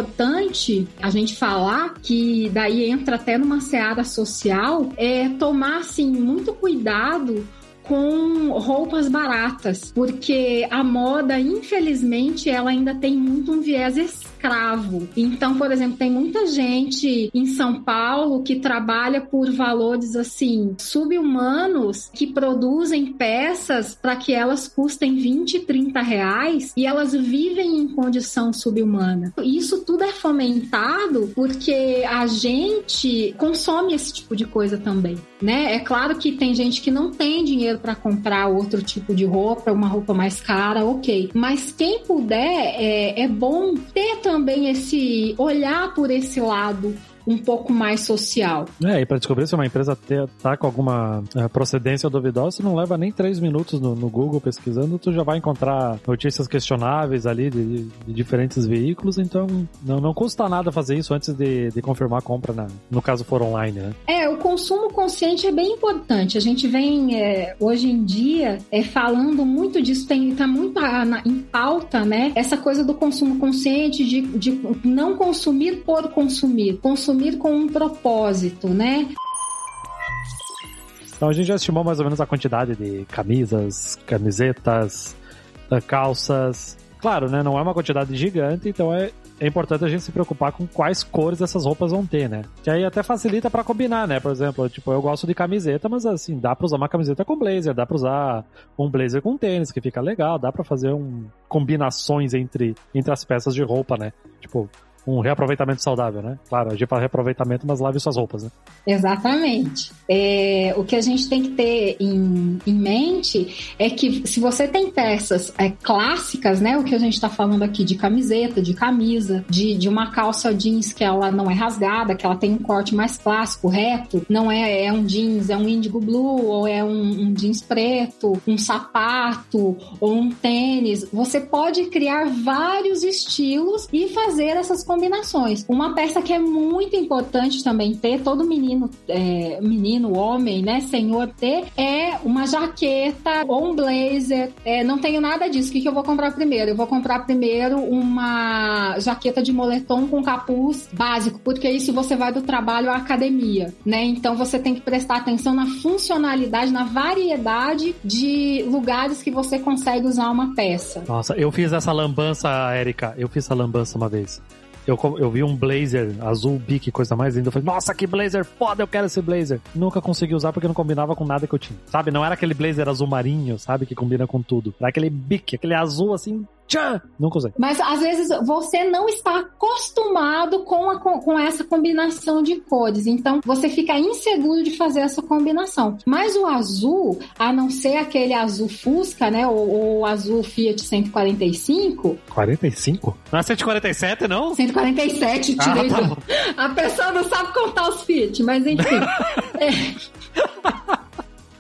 Speaker 3: a gente falar, que daí entra até numa seara social, é tomar, assim, muito cuidado com roupas baratas, porque a moda, infelizmente, ela ainda tem muito um viés escravo. Então, por exemplo, tem muita gente em São Paulo que trabalha por valores assim subhumanos, que produzem peças para que elas custem 20, 30 reais e elas vivem em condição subhumana. Isso tudo é fomentado porque a gente consome esse tipo de coisa também, né? É claro que tem gente que não tem dinheiro para comprar outro tipo de roupa, uma roupa mais cara, ok. Mas quem puder, é, é bom ter também esse olhar por esse lado um pouco mais social.
Speaker 2: É, e para descobrir se uma empresa tá com alguma é, procedência duvidosa, não leva nem três minutos no, no, Google pesquisando, tu já vai encontrar notícias questionáveis ali de, de diferentes veículos, então não, não custa nada fazer isso antes de, de confirmar a compra, na, no caso for online, né?
Speaker 3: É, o consumo consciente é bem importante. A gente vem é, hoje em dia é, falando muito disso, tem, tá muito na, em pauta, né? Essa coisa do consumo consciente, de, de não consumir por consumir, consumir consumir com um propósito, né?
Speaker 2: Então a gente já estimou mais ou menos a quantidade de camisas, camisetas, eh, calças. Claro, né? Não é uma quantidade gigante, então é, é importante a gente se preocupar com quais cores essas roupas vão ter, né? Que aí até facilita para combinar, né? Por exemplo, tipo, eu gosto de camiseta, mas assim, dá para usar uma camiseta com blazer, dá para usar um blazer com tênis, que fica legal, dá para fazer um combinações entre entre as peças de roupa, né? Tipo, um reaproveitamento saudável, né? Claro, a gente fala reaproveitamento, mas lave suas roupas, né?
Speaker 3: Exatamente. É, o que a gente tem que ter em, em mente é que se você tem peças é, clássicas, né? O que a gente está falando aqui de camiseta, de camisa, de, de uma calça jeans que ela não é rasgada, que ela tem um corte mais clássico, reto, não é, é um jeans, é um índigo blue, ou é um, um jeans preto, um sapato, ou um tênis. Você pode criar vários estilos e fazer essas combinações. Uma peça que é muito importante também ter, todo menino, é, menino, homem, né, senhor ter, é uma jaqueta ou um blazer. É, não tenho nada disso. O que, que eu vou comprar primeiro? Eu vou comprar primeiro uma jaqueta de moletom com capuz básico, porque isso você vai do trabalho à academia, né? Então você tem que prestar atenção na funcionalidade, na variedade de lugares que você consegue usar uma peça.
Speaker 2: Nossa, eu fiz essa lambança, Erika. Eu fiz essa lambança uma vez. Eu, eu vi um blazer azul bique, coisa mais linda. Eu falei, nossa, que blazer foda, eu quero esse blazer. Nunca consegui usar porque não combinava com nada que eu tinha. Sabe? Não era aquele blazer azul marinho, sabe? Que combina com tudo. Era aquele bique, aquele azul assim, Tchã! Nunca usei.
Speaker 3: Mas às vezes você não está acostumado com, a, com essa combinação de cores. Então você fica inseguro de fazer essa combinação. Mas o azul, a não ser aquele azul Fusca, né? Ou, o azul Fiat 145.
Speaker 2: 45? Não é 147, não?
Speaker 3: 147, tirei ah, tá A pessoa não sabe contar os Fiat, mas enfim. é.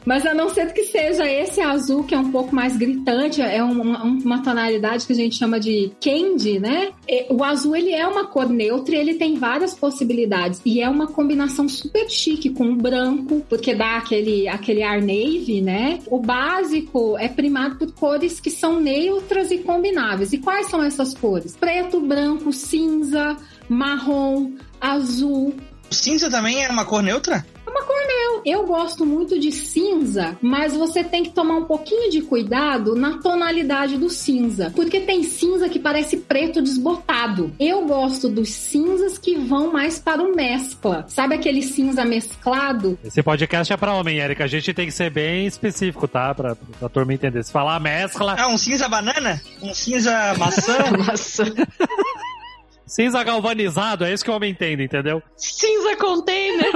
Speaker 3: Mas a não ser que seja esse azul que é um pouco mais gritante, é uma, uma tonalidade que a gente chama de candy, né? O azul ele é uma cor neutra e ele tem várias possibilidades. E é uma combinação super chique com o branco, porque dá aquele, aquele ar navy, né? O básico é primado por cores que são neutras e combináveis. E quais são essas cores? Preto, branco, cinza, marrom, azul.
Speaker 4: O cinza também é uma cor neutra?
Speaker 3: Uma cor meu. Eu gosto muito de cinza, mas você tem que tomar um pouquinho de cuidado na tonalidade do cinza, porque tem cinza que parece preto desbotado. Eu gosto dos cinzas que vão mais para o mescla. Sabe aquele cinza mesclado?
Speaker 2: Esse podcast é para homem, Erika. A gente tem que ser bem específico, tá? Pra, pra turma entender. Se falar mescla.
Speaker 4: Ah, um cinza banana? Um cinza maçã?
Speaker 1: maçã.
Speaker 2: Cinza galvanizado, é isso que o homem entende, entendeu?
Speaker 1: Cinza container.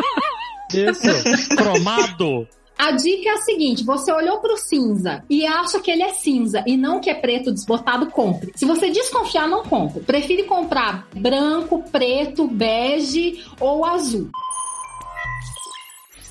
Speaker 2: Isso, cromado.
Speaker 3: A dica é a seguinte: você olhou para o cinza e acha que ele é cinza e não que é preto desbotado, compre. Se você desconfiar, não compre. Prefere comprar branco, preto, bege ou azul.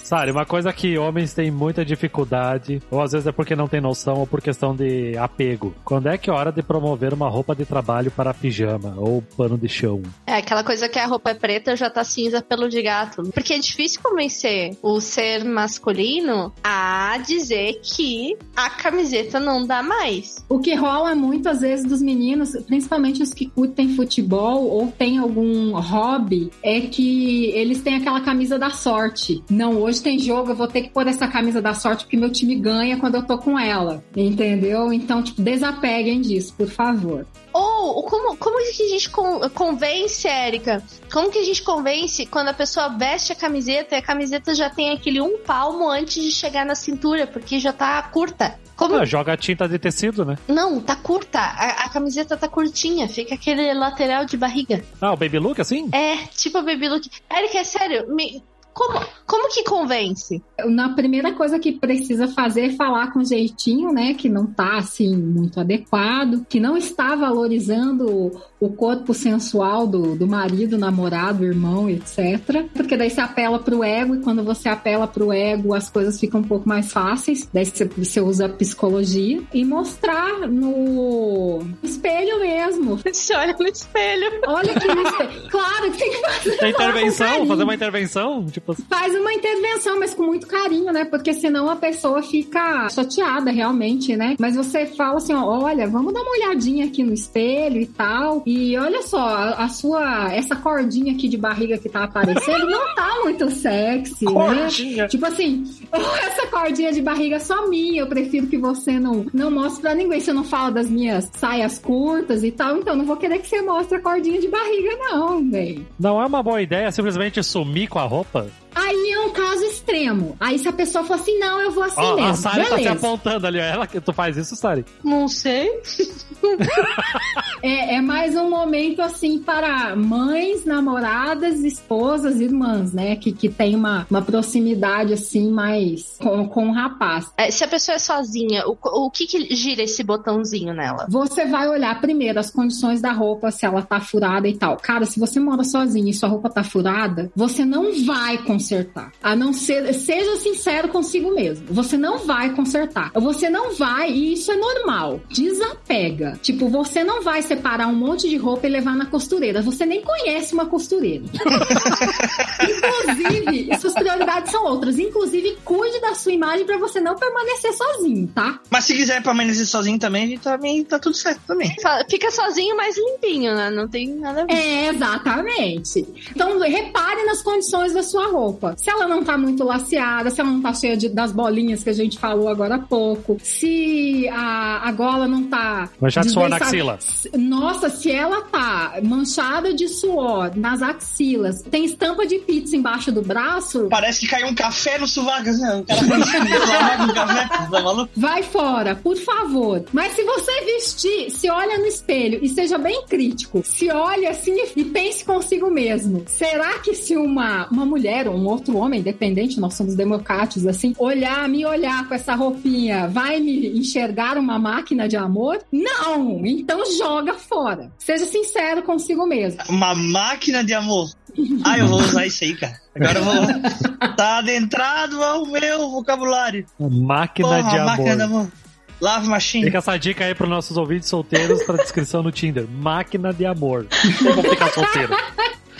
Speaker 2: Sari, uma coisa que homens têm muita dificuldade, ou às vezes é porque não tem noção, ou por questão de apego. Quando é que é hora de promover uma roupa de trabalho para pijama ou pano de chão?
Speaker 1: É, aquela coisa que a roupa é preta já tá cinza pelo de gato. Porque é difícil convencer o ser masculino a dizer que a camiseta não dá mais.
Speaker 3: O que rola muitas vezes dos meninos, principalmente os que curtem futebol ou têm algum hobby, é que eles têm aquela camisa da sorte. Não, hoje hoje tem jogo, eu vou ter que pôr essa camisa da sorte porque meu time ganha quando eu tô com ela. Entendeu? Então, tipo, desapeguem disso, por favor.
Speaker 1: Ou como, como que a gente convence, Érica? Como que a gente convence quando a pessoa veste a camiseta e a camiseta já tem aquele um palmo antes de chegar na cintura, porque já tá curta?
Speaker 2: Como... Ah, joga tinta de tecido, né?
Speaker 1: Não, tá curta. A, a, camiseta tá curtinha. Fica aquele lateral de barriga.
Speaker 2: Ah, o baby look assim?
Speaker 1: É, tipo o baby look. Érica, é sério, me, como, como que convence?
Speaker 3: Na primeira coisa que precisa fazer é falar com jeitinho, né? Que não tá assim muito adequado, que não está valorizando o corpo sensual do, do marido, namorado, irmão, etc. Porque daí você apela pro ego e quando você apela pro ego, as coisas ficam um pouco mais fáceis. Daí você, você usa a psicologia e mostrar no espelho mesmo.
Speaker 1: Você olha no espelho.
Speaker 3: Olha aqui no espelho. Claro que tem que fazer.
Speaker 2: Tem intervenção? Fazer uma intervenção?
Speaker 3: Tipo... Faz uma intervenção, mas com muito carinho, né? Porque senão a pessoa fica chateada realmente, né? Mas você fala assim: ó, olha, vamos dar uma olhadinha aqui no espelho e tal. E olha só, a, sua, essa cordinha aqui de barriga que tá aparecendo não tá muito sexy, né? cordinha. né? Tipo assim, essa cordinha de barriga é só minha, eu prefiro que você não, não mostre pra ninguém. Você não fala das minhas saias curtas e tal, então não vou querer que você mostre a cordinha de barriga, não, velho.
Speaker 2: Não é uma boa ideia simplesmente sumir com a roupa?
Speaker 3: Aí é um caso extremo. Aí se a pessoa for assim, não, eu vou assim
Speaker 2: Ó,
Speaker 3: mesmo.
Speaker 2: a Sari tá se apontando ali, ó. Ela que tu faz isso, Sari.
Speaker 1: Não sei.
Speaker 3: É, é mais um momento assim para mães, namoradas, esposas, irmãs, né? Que, que tem uma, uma proximidade assim mais com, com o rapaz.
Speaker 1: É, se a pessoa é sozinha, o, o que que gira esse botãozinho nela?
Speaker 3: Você vai olhar primeiro as condições da roupa, se ela tá furada e tal. Cara, se você mora sozinho e sua roupa tá furada, você não vai consertar. A não ser, seja sincero consigo mesmo. Você não vai consertar. Você não vai, e isso é normal. Desapega. Tipo, você não vai separar um monte de roupa e levar na costureira. Você nem conhece uma costureira. Inclusive, suas prioridades são outras. Inclusive, cuide da sua imagem pra você não permanecer sozinho, tá?
Speaker 4: Mas se quiser permanecer sozinho também, a gente também tá tudo certo também.
Speaker 1: Fica sozinho, mas limpinho, né? Não tem nada a ver.
Speaker 3: É, exatamente. Então, repare nas condições da sua roupa. Se ela não tá muito laceada, se ela não tá cheia de- das bolinhas que a gente falou agora há pouco, se a, a gola não tá.
Speaker 2: Manchada de suor na axila.
Speaker 3: Nossa, se ela tá manchada de suor nas axilas, tem estampa de pizza embaixo do braço,
Speaker 4: Parece que caiu um café no sovaco, o cara um café, tá maluco?
Speaker 3: Vai fora, por favor. Mas se você vestir, se olha no espelho e seja bem crítico, se olha assim e pense consigo mesmo. Será que se uma, uma mulher ou um outro homem, independente, nós somos democráticos, assim, olhar, me olhar com essa roupinha, vai me enxergar uma máquina de amor? Não! Então joga fora. Seja sincero consigo mesmo.
Speaker 4: Uma máquina de amor. Ah, eu vou usar isso aí, cara. Agora eu vou. Tá adentrado ao meu vocabulário.
Speaker 2: Máquina
Speaker 4: Porra,
Speaker 2: de
Speaker 4: máquina de
Speaker 2: amor.
Speaker 4: amor. Lava machine.
Speaker 2: Fica essa dica aí pros nossos ouvintes solteiros pra descrição no Tinder. Máquina de amor. Não tem como ficar solteiro.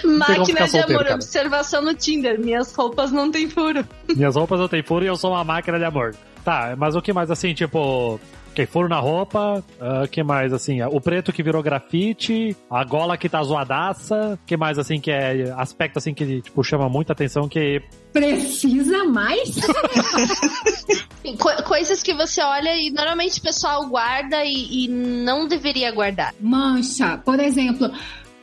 Speaker 1: Máquina de
Speaker 2: solteiro,
Speaker 1: amor,
Speaker 2: cara.
Speaker 1: observação no Tinder. Minhas roupas não tem furo.
Speaker 2: Minhas roupas não tem furo e eu sou uma máquina de amor. Tá, mas o que mais assim, tipo. Que furo na roupa, o que mais assim? O preto que virou grafite, a gola que tá zoadaça, que mais assim que é aspecto assim que tipo chama muita atenção que
Speaker 3: Precisa mais?
Speaker 1: Co- coisas que você olha e normalmente o pessoal guarda e, e não deveria guardar.
Speaker 3: Mancha. Por exemplo,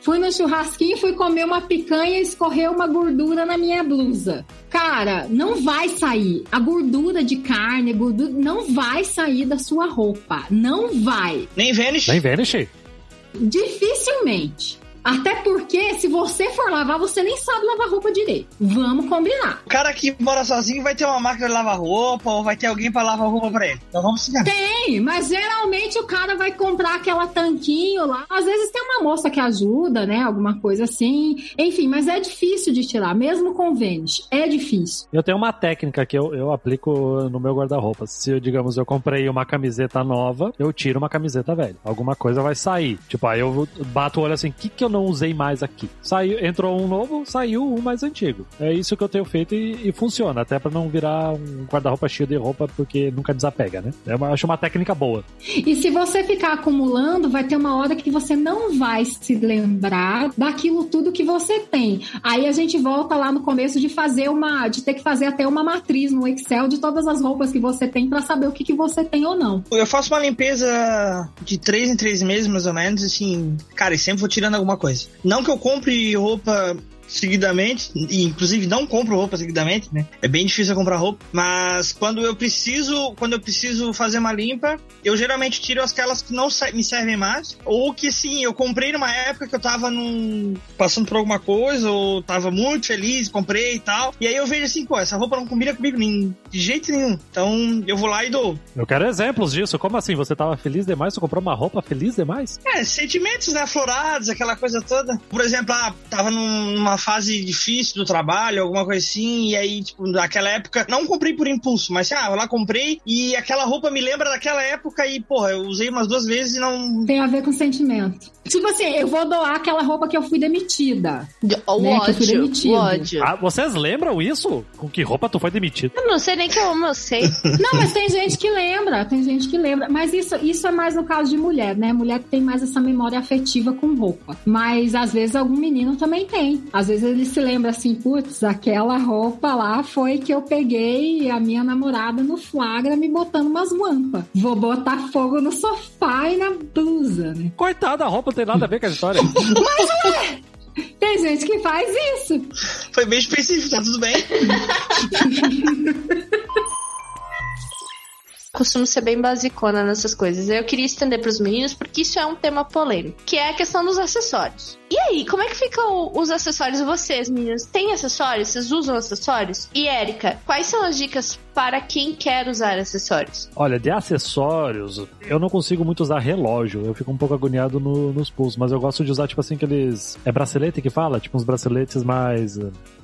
Speaker 3: fui no churrasquinho, fui comer uma picanha e escorreu uma gordura na minha blusa. Cara, não vai sair. A gordura de carne, gordura, não vai sair da sua roupa. Não vai.
Speaker 4: Nem Vanish.
Speaker 2: nem vanish.
Speaker 3: Dificilmente. Até porque, se você for lavar, você nem sabe lavar roupa direito. Vamos combinar.
Speaker 4: O cara que mora sozinho vai ter uma máquina de lavar roupa ou vai ter alguém pra lavar roupa pra ele. Então vamos seguir.
Speaker 3: Tem, mas geralmente o cara vai comprar aquela tanquinho lá. Às vezes tem uma moça que ajuda, né? Alguma coisa assim. Enfim, mas é difícil de tirar, mesmo com Vanish. É difícil.
Speaker 2: Eu tenho uma técnica que eu, eu aplico no meu guarda-roupa. Se, digamos, eu comprei uma camiseta nova, eu tiro uma camiseta velha. Alguma coisa vai sair. Tipo, aí eu bato o olho assim, o que, que eu não usei mais aqui? Saiu, entrou um novo, saiu um mais antigo. É isso que eu tenho feito e, e funciona. Até pra não virar um guarda-roupa cheio de roupa, porque nunca desapega, né? Eu acho uma técnica boa.
Speaker 3: E se você ficar acumulando, vai ter uma hora que você não vai se lembrar daquilo tudo que você tem. Aí a gente volta lá no começo de fazer uma, de ter que fazer até uma matriz no Excel de todas as roupas que você tem pra saber o que, que você tem ou não.
Speaker 4: Eu faço uma limpeza de três em três meses, mais ou menos, assim. Cara, e sempre vou tirando alguma coisa. Não que eu compre roupa seguidamente, e inclusive não compro roupa seguidamente, né? É bem difícil comprar roupa, mas quando eu preciso, quando eu preciso fazer uma limpa, eu geralmente tiro aquelas que não me servem mais, ou que sim, eu comprei numa época que eu tava num passando por alguma coisa, ou tava muito feliz, comprei e tal. E aí eu vejo assim, pô, essa roupa não combina comigo nem de jeito nenhum. Então eu vou lá e dou.
Speaker 2: Eu quero exemplos disso. Como assim? Você tava feliz demais? Você comprou uma roupa feliz demais?
Speaker 4: É, sentimentos, né? Aflorados, aquela coisa toda. Por exemplo, ah, tava num- numa fase difícil do trabalho, alguma coisa assim, e aí, tipo, naquela época, não comprei por impulso, mas ah, eu lá comprei e aquela roupa me lembra daquela época e, porra, eu usei umas duas vezes e não.
Speaker 3: Tem a ver com sentimento. Tipo assim, eu vou doar aquela roupa que eu fui demitida.
Speaker 1: O
Speaker 3: Né, que eu fui
Speaker 1: ódio,
Speaker 3: demitido.
Speaker 1: o ódio.
Speaker 2: Ah, vocês lembram isso? Com que roupa tu foi demitido?
Speaker 1: Eu não sei nem que eu amo, eu sei.
Speaker 3: Não, mas tem gente que lembra, tem gente que lembra. Mas isso, isso é mais no caso de mulher, né? Mulher tem mais essa memória afetiva com roupa. Mas às vezes algum menino também tem. Às vezes ele se lembra assim, putz, aquela roupa lá foi que eu peguei a minha namorada no flagra me botando umas guampas. Vou botar fogo no sofá e na blusa, né?
Speaker 2: Coitada, a roupa não tem nada a ver com a história.
Speaker 3: Tem gente que faz isso.
Speaker 4: Foi bem específico, tá tudo bem.
Speaker 1: costumo ser bem basicona nessas coisas. Eu queria estender para os meninos porque isso é um tema polêmico, que é a questão dos acessórios. E aí, como é que ficam os acessórios vocês, meninas? Tem acessórios? Vocês usam acessórios? E Érica, quais são as dicas para quem quer usar acessórios?
Speaker 2: Olha, de acessórios, eu não consigo muito usar relógio. Eu fico um pouco agoniado no, nos pulsos, mas eu gosto de usar, tipo assim, aqueles. É bracelete que fala? Tipo uns braceletes mais.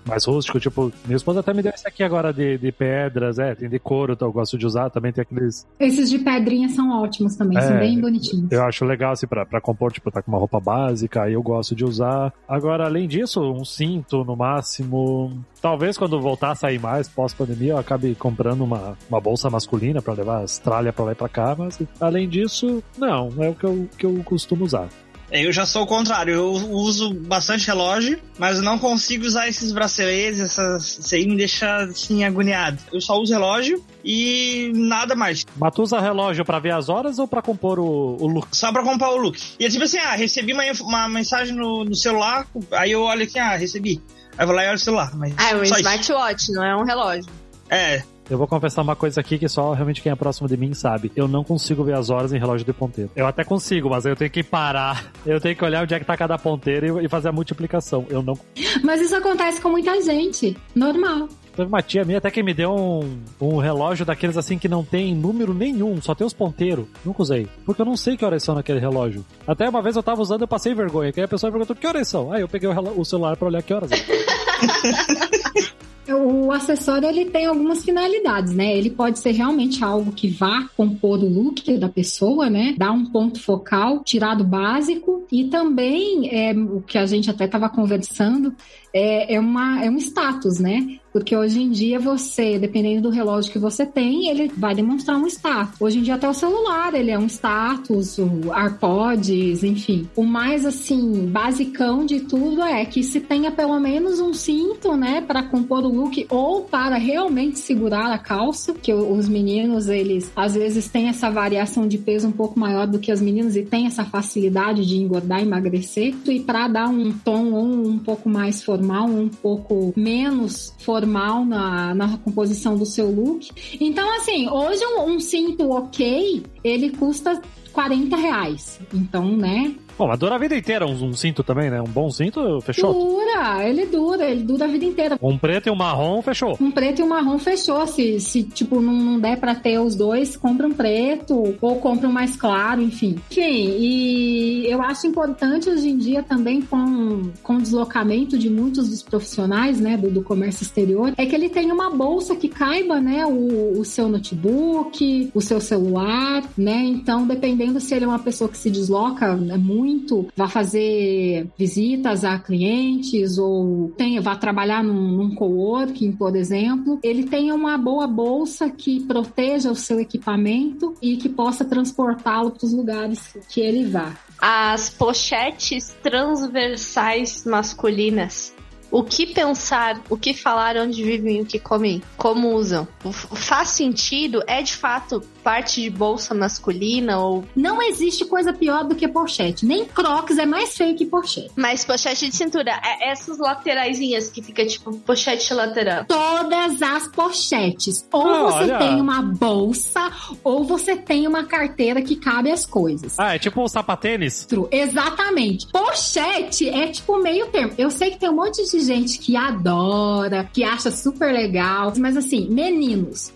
Speaker 2: Mais rústicos, tipo, minha esposa até me deu esse aqui agora de, de pedras, é, tem de couro, então eu gosto de usar, também tem aqueles.
Speaker 3: Esses de pedrinha são ótimos também, é, são bem bonitinhos.
Speaker 2: Eu acho legal, assim, pra, pra compor, tipo, tá com uma roupa básica, aí eu gosto de usar. Agora, além disso, um cinto no máximo. Talvez quando voltar a sair mais pós-pandemia, eu acabe comprando uma, uma bolsa masculina para levar as tralhas pra lá e pra cá, mas além disso, não, é o que eu, que eu costumo usar.
Speaker 4: Eu já sou o contrário, eu uso bastante relógio, mas não consigo usar esses braceletes, essas, isso aí me deixa assim agoniado. Eu só uso relógio e nada mais.
Speaker 2: Mas tu usa relógio pra ver as horas ou pra compor o, o look?
Speaker 4: Só pra compor o look. E é tipo assim, ah, recebi uma, uma mensagem no, no celular, aí eu olho aqui, ah, recebi. Aí eu vou lá e olho o celular. Mas
Speaker 1: ah, é um smartwatch, não é um relógio.
Speaker 4: É,
Speaker 2: eu vou confessar uma coisa aqui que só realmente quem é próximo de mim sabe. Eu não consigo ver as horas em relógio de ponteiro. Eu até consigo, mas eu tenho que parar. Eu tenho que olhar onde é que tá cada ponteiro e fazer a multiplicação. Eu não.
Speaker 3: Mas isso acontece com muita gente. Normal.
Speaker 2: Teve uma tia minha até que me deu um, um relógio daqueles assim que não tem número nenhum, só tem os ponteiros. Nunca usei. Porque eu não sei que horas são naquele relógio. Até uma vez eu tava usando, eu passei vergonha. Que aí a pessoa perguntou que horas são. Aí eu peguei o, o celular pra olhar que horas.
Speaker 3: o acessório ele tem algumas finalidades, né? Ele pode ser realmente algo que vá compor o look da pessoa, né? Dar um ponto focal, tirar do básico e também é, o que a gente até estava conversando é, é, uma, é um status, né? Porque hoje em dia você, dependendo do relógio que você tem, ele vai demonstrar um status. Hoje em dia até o celular, ele é um status, o AirPods, enfim. O mais assim, basicão de tudo é que se tenha pelo menos um cinto, né, para compor o look ou para realmente segurar a calça, que os meninos, eles às vezes têm essa variação de peso um pouco maior do que as meninas e tem essa facilidade de engordar emagrecer. E para dar um tom um pouco mais formal, um pouco menos formal formal na, na composição do seu look. Então, assim, hoje um, um cinto ok, ele custa 40 reais. Então, né?
Speaker 2: Bom, mas dura a vida inteira um, um, cinto também, né? Um bom cinto, fechou?
Speaker 3: Dura, ele dura, ele dura a vida inteira.
Speaker 2: Um preto e um marrom, fechou.
Speaker 3: Um preto e um marrom, fechou. Se, se tipo, não, não der pra ter os dois, compra um preto ou compra um mais claro, enfim. Enfim, e eu acho importante hoje em dia também com, com o deslocamento de muitos dos profissionais, né, do, do comércio exterior, é que ele tem uma bolsa que caiba, né, o, o seu notebook, o seu celular, né? Então, dependendo se ele é uma pessoa que se desloca é muito muito, vá fazer visitas a clientes ou tenha, vá trabalhar num, num coworking, por exemplo, ele tenha uma boa bolsa que proteja o seu equipamento e que possa transportá-lo para os lugares que ele vá.
Speaker 1: As pochetes transversais masculinas o que pensar, o que falar, onde vivem, o que comem, como usam. Faz sentido? É de fato parte de bolsa masculina ou.
Speaker 3: Não existe coisa pior do que pochete. Nem crocs é mais feio que pochete.
Speaker 1: Mas pochete de cintura, é essas lateraisinhas que fica tipo pochete lateral.
Speaker 3: Todas as pochetes. Ou ah, você olha. tem uma bolsa, ou você tem uma carteira que cabe as coisas.
Speaker 2: Ah, é tipo um sapatênis?
Speaker 3: Exatamente. Pochete é tipo meio termo. Eu sei que tem um monte de gente que adora, que acha super legal, mas assim, meninos,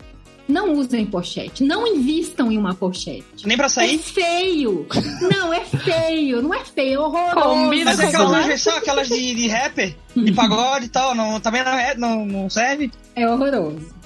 Speaker 3: não usem pochete. Não invistam em uma pochete.
Speaker 4: Nem pra sair?
Speaker 3: É feio. não, é feio. Não é feio, é horroroso.
Speaker 4: Combina Mas aquelas versões, aquelas de, de rapper, de pagode e tal, não, também não, é, não, não serve?
Speaker 3: É horroroso.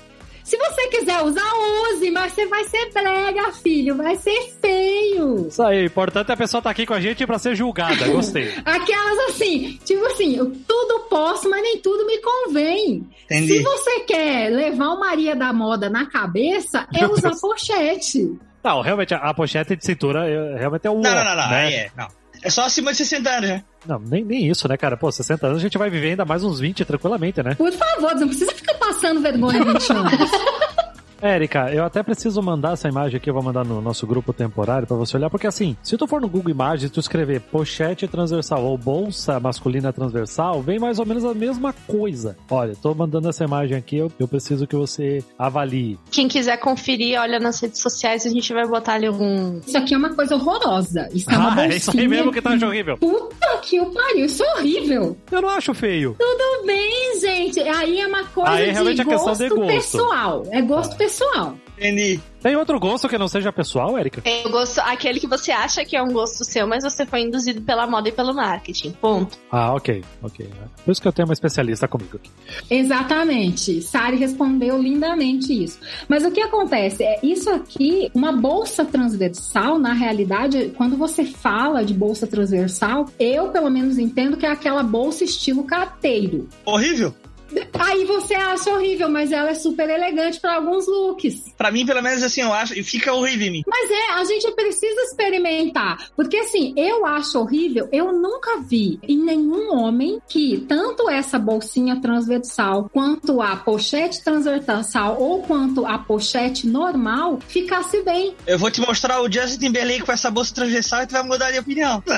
Speaker 3: Se você quiser usar, use, mas você vai ser brega, filho. Vai ser feio.
Speaker 2: Isso aí, o importante é a pessoa estar tá aqui com a gente pra ser julgada. Gostei.
Speaker 3: Aquelas assim, tipo assim, tudo posso, mas nem tudo me convém. Entendi. Se você quer levar o Maria da Moda na cabeça, é usar pochete.
Speaker 2: Não, realmente, a pochete de cintura realmente é o.
Speaker 4: Não, não, não, não. Né? É, não. É só acima de 60 anos, né?
Speaker 2: Não, nem, nem isso, né, cara? Pô, 60 anos a gente vai viver ainda mais uns 20 tranquilamente, né?
Speaker 3: Por favor, não precisa ficar passando vergonha 20 anos.
Speaker 2: Érica, eu até preciso mandar essa imagem aqui, eu vou mandar no nosso grupo temporário pra você olhar, porque assim, se tu for no Google Imagens e tu escrever pochete transversal ou bolsa masculina transversal, vem mais ou menos a mesma coisa. Olha, tô mandando essa imagem aqui, eu, eu preciso que você avalie.
Speaker 1: Quem quiser conferir, olha nas redes sociais, a gente vai botar ali algum.
Speaker 3: Isso aqui é uma coisa horrorosa. Isso é uma
Speaker 2: Ah,
Speaker 3: bolsinha.
Speaker 2: é isso aí mesmo que tá horrível.
Speaker 3: Puta que o pariu, isso é horrível.
Speaker 2: Eu não acho feio.
Speaker 3: Tudo bem, gente. Aí é uma coisa
Speaker 2: Aí
Speaker 3: de
Speaker 2: é questão
Speaker 3: gosto,
Speaker 2: de gosto.
Speaker 3: pessoal. É gosto pessoal.
Speaker 4: Entendi.
Speaker 2: Tem outro gosto que não seja pessoal, Érica?
Speaker 1: Tem o gosto, aquele que você acha que é um gosto seu, mas você foi induzido pela moda e pelo marketing. Ponto.
Speaker 2: Ah, ok, ok. Por isso que eu tenho uma especialista comigo aqui.
Speaker 3: Exatamente. Sari respondeu lindamente isso. Mas o que acontece? É isso aqui, uma bolsa transversal, na realidade, quando você fala de bolsa transversal, eu pelo menos entendo que é aquela bolsa estilo carteiro.
Speaker 4: Horrível?
Speaker 3: Aí você acha horrível, mas ela é super elegante para alguns looks.
Speaker 4: Pra mim, pelo menos assim, eu acho. E fica horrível em mim.
Speaker 3: Mas é, a gente precisa experimentar. Porque assim, eu acho horrível, eu nunca vi em nenhum homem que tanto essa bolsinha transversal, quanto a pochete transversal ou quanto a pochete normal ficasse bem.
Speaker 4: Eu vou te mostrar o Justin Timberlake com essa bolsa transversal e tu vai mudar de opinião.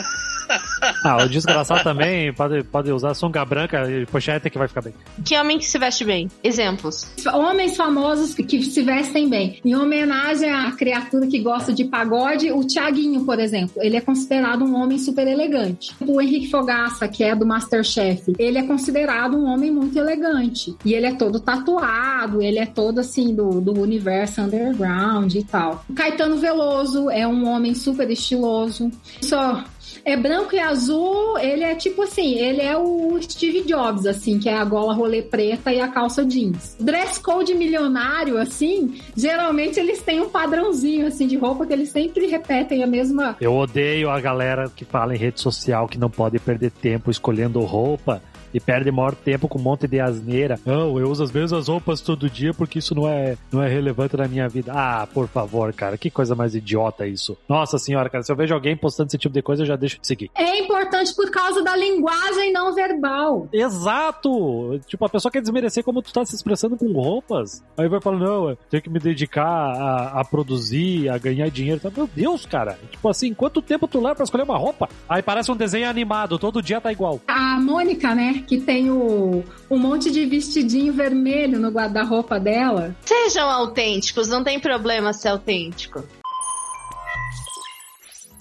Speaker 2: Ah, o desgraçado também pode, pode usar sunga branca e pochete que vai ficar bem.
Speaker 1: Que homem que se veste bem? Exemplos.
Speaker 3: Homens famosos que se vestem bem. Em homenagem à criatura que gosta de pagode, o Tiaguinho, por exemplo, ele é considerado um homem super elegante. O Henrique Fogaça, que é do Masterchef, ele é considerado um homem muito elegante. E ele é todo tatuado, ele é todo assim do, do universo underground e tal. O Caetano Veloso é um homem super estiloso. Só é branco e azul, ele é tipo assim, ele é o Steve Jobs, assim, que é a gola rolê preta e a calça jeans. Dress code milionário, assim, geralmente eles têm um padrãozinho, assim, de roupa que eles sempre repetem a mesma.
Speaker 2: Eu odeio a galera que fala em rede social que não pode perder tempo escolhendo roupa e perde maior tempo com um monte de asneira. Não, eu uso as mesmas roupas todo dia porque isso não é, não é relevante na minha vida. Ah, por favor, cara, que coisa mais idiota isso. Nossa senhora, cara, se eu vejo alguém postando esse tipo de coisa, eu já deixo de seguir.
Speaker 3: É importante por causa da linguagem não verbal.
Speaker 2: Exato! Tipo, a pessoa quer desmerecer como tu tá se expressando com roupas. Aí vai falar, não, eu tenho que me dedicar a, a produzir, a ganhar dinheiro. Tá, Meu Deus, cara. Tipo assim, quanto tempo tu leva pra escolher uma roupa? Aí parece um desenho animado, todo dia tá igual.
Speaker 3: A Mônica, né, que tem o, um monte de vestidinho vermelho no guarda-roupa dela.
Speaker 1: Sejam autênticos, não tem problema ser autêntico.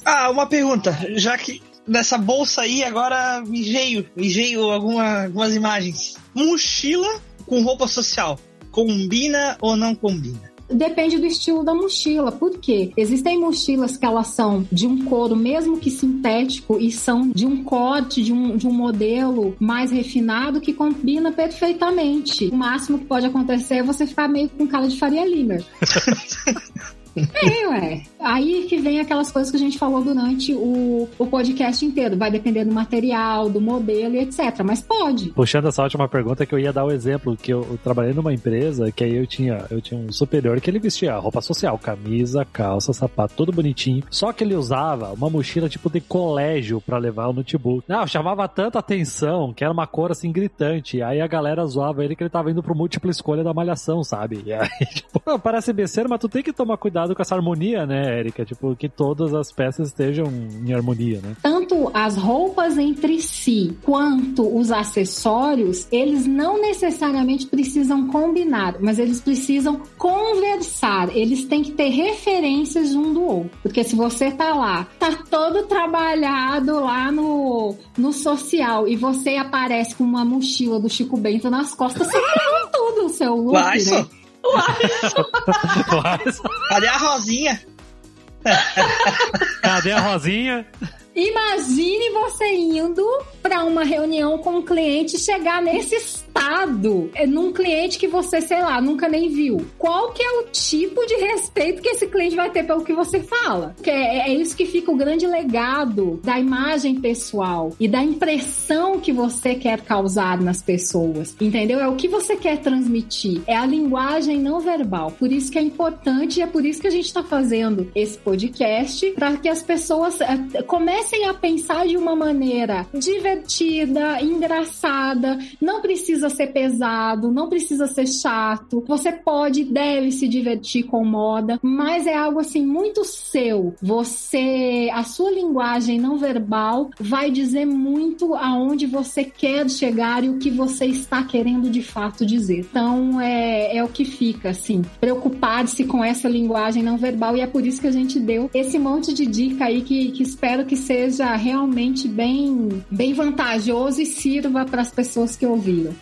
Speaker 4: Ah, uma pergunta. Já que nessa bolsa aí agora me veio, me veio alguma, algumas imagens. Mochila com roupa social. Combina ou não combina?
Speaker 3: Depende do estilo da mochila. Por quê? Existem mochilas que elas são de um couro, mesmo que sintético, e são de um corte, de um, de um modelo mais refinado que combina perfeitamente. O máximo que pode acontecer é você ficar meio com cara de Faria Limer. É, ué. Aí que vem aquelas coisas que a gente falou durante o, o podcast inteiro. Vai depender do material, do modelo e etc. Mas pode.
Speaker 2: Puxando essa última pergunta que eu ia dar o exemplo, que eu, eu trabalhei numa empresa que aí eu tinha, eu tinha um superior que ele vestia roupa social, camisa, calça, sapato, tudo bonitinho. Só que ele usava uma mochila tipo de colégio pra levar o notebook. Não, chamava tanta atenção que era uma cor assim gritante. Aí a galera zoava ele que ele tava indo pro múltipla escolha da malhação, sabe? E aí, tipo, parece besteira, mas tu tem que tomar cuidado com essa harmonia, né, Érica? Tipo, que todas as peças estejam em harmonia, né?
Speaker 3: Tanto as roupas entre si quanto os acessórios, eles não necessariamente precisam combinar, mas eles precisam conversar. Eles têm que ter referências um do outro. Porque se você tá lá, tá todo trabalhado lá no, no social e você aparece com uma mochila do Chico Bento nas costas, você ferrou tudo o seu look,
Speaker 4: Uai,
Speaker 3: né?
Speaker 4: só.
Speaker 2: Mas,
Speaker 4: Cadê a Rosinha?
Speaker 2: cadê a Rosinha?
Speaker 3: Imagine você indo para uma reunião com um cliente chegar nesse estado, é, num cliente que você, sei lá, nunca nem viu. Qual que é o tipo de respeito que esse cliente vai ter pelo que você fala? Que é, é isso que fica o grande legado da imagem pessoal e da impressão que você quer causar nas pessoas, entendeu? É o que você quer transmitir, é a linguagem não verbal. Por isso que é importante e é por isso que a gente está fazendo esse podcast para que as pessoas eh, comecem a pensar de uma maneira divertida engraçada, não precisa ser pesado, não precisa ser chato. Você pode e deve se divertir com moda, mas é algo assim muito seu. Você, a sua linguagem não verbal vai dizer muito aonde você quer chegar e o que você está querendo de fato dizer. Então é, é o que fica assim. Preocupar-se com essa linguagem não verbal e é por isso que a gente deu esse monte de dica aí que, que espero que seja realmente bem, bem vantajoso e sirva para as pessoas que ouviram.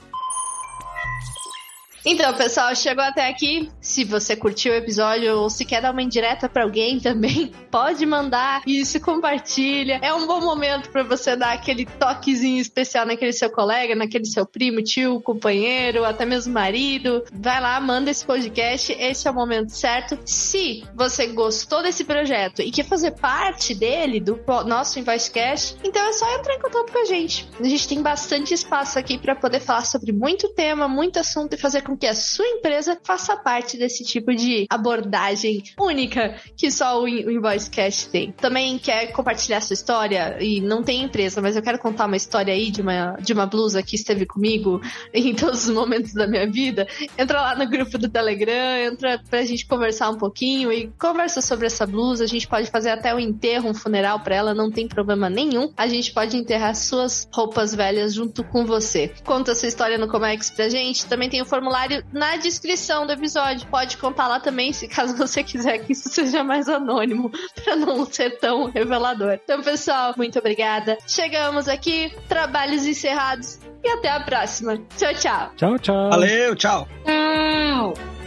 Speaker 1: Então, pessoal, chegou até aqui. Se você curtiu o episódio ou se quer dar uma indireta para alguém também, pode mandar isso, compartilha. É um bom momento para você dar aquele toquezinho especial naquele seu colega, naquele seu primo, tio, companheiro, até mesmo marido. Vai lá, manda esse podcast. Esse é o momento certo. Se você gostou desse projeto e quer fazer parte dele, do nosso Invoicecast, então é só entrar em contato com a gente. A gente tem bastante espaço aqui para poder falar sobre muito tema, muito assunto e fazer com que a sua empresa faça parte desse tipo de abordagem única que só o Invoicecast tem. Também quer compartilhar sua história e não tem empresa, mas eu quero contar uma história aí de uma, de uma blusa que esteve comigo em todos os momentos da minha vida. Entra lá no grupo do Telegram, entra pra gente conversar um pouquinho e conversa sobre essa blusa. A gente pode fazer até um enterro, um funeral para ela, não tem problema nenhum. A gente pode enterrar suas roupas velhas junto com você. Conta sua história no Comex pra gente. Também tem o formulário formulário na descrição do episódio. Pode contar lá também, se caso você quiser que isso seja mais anônimo, para não ser tão revelador. Então, pessoal, muito obrigada. Chegamos aqui, trabalhos encerrados e até a próxima. Tchau, tchau.
Speaker 2: Tchau, tchau.
Speaker 4: Valeu, tchau.
Speaker 3: Tchau.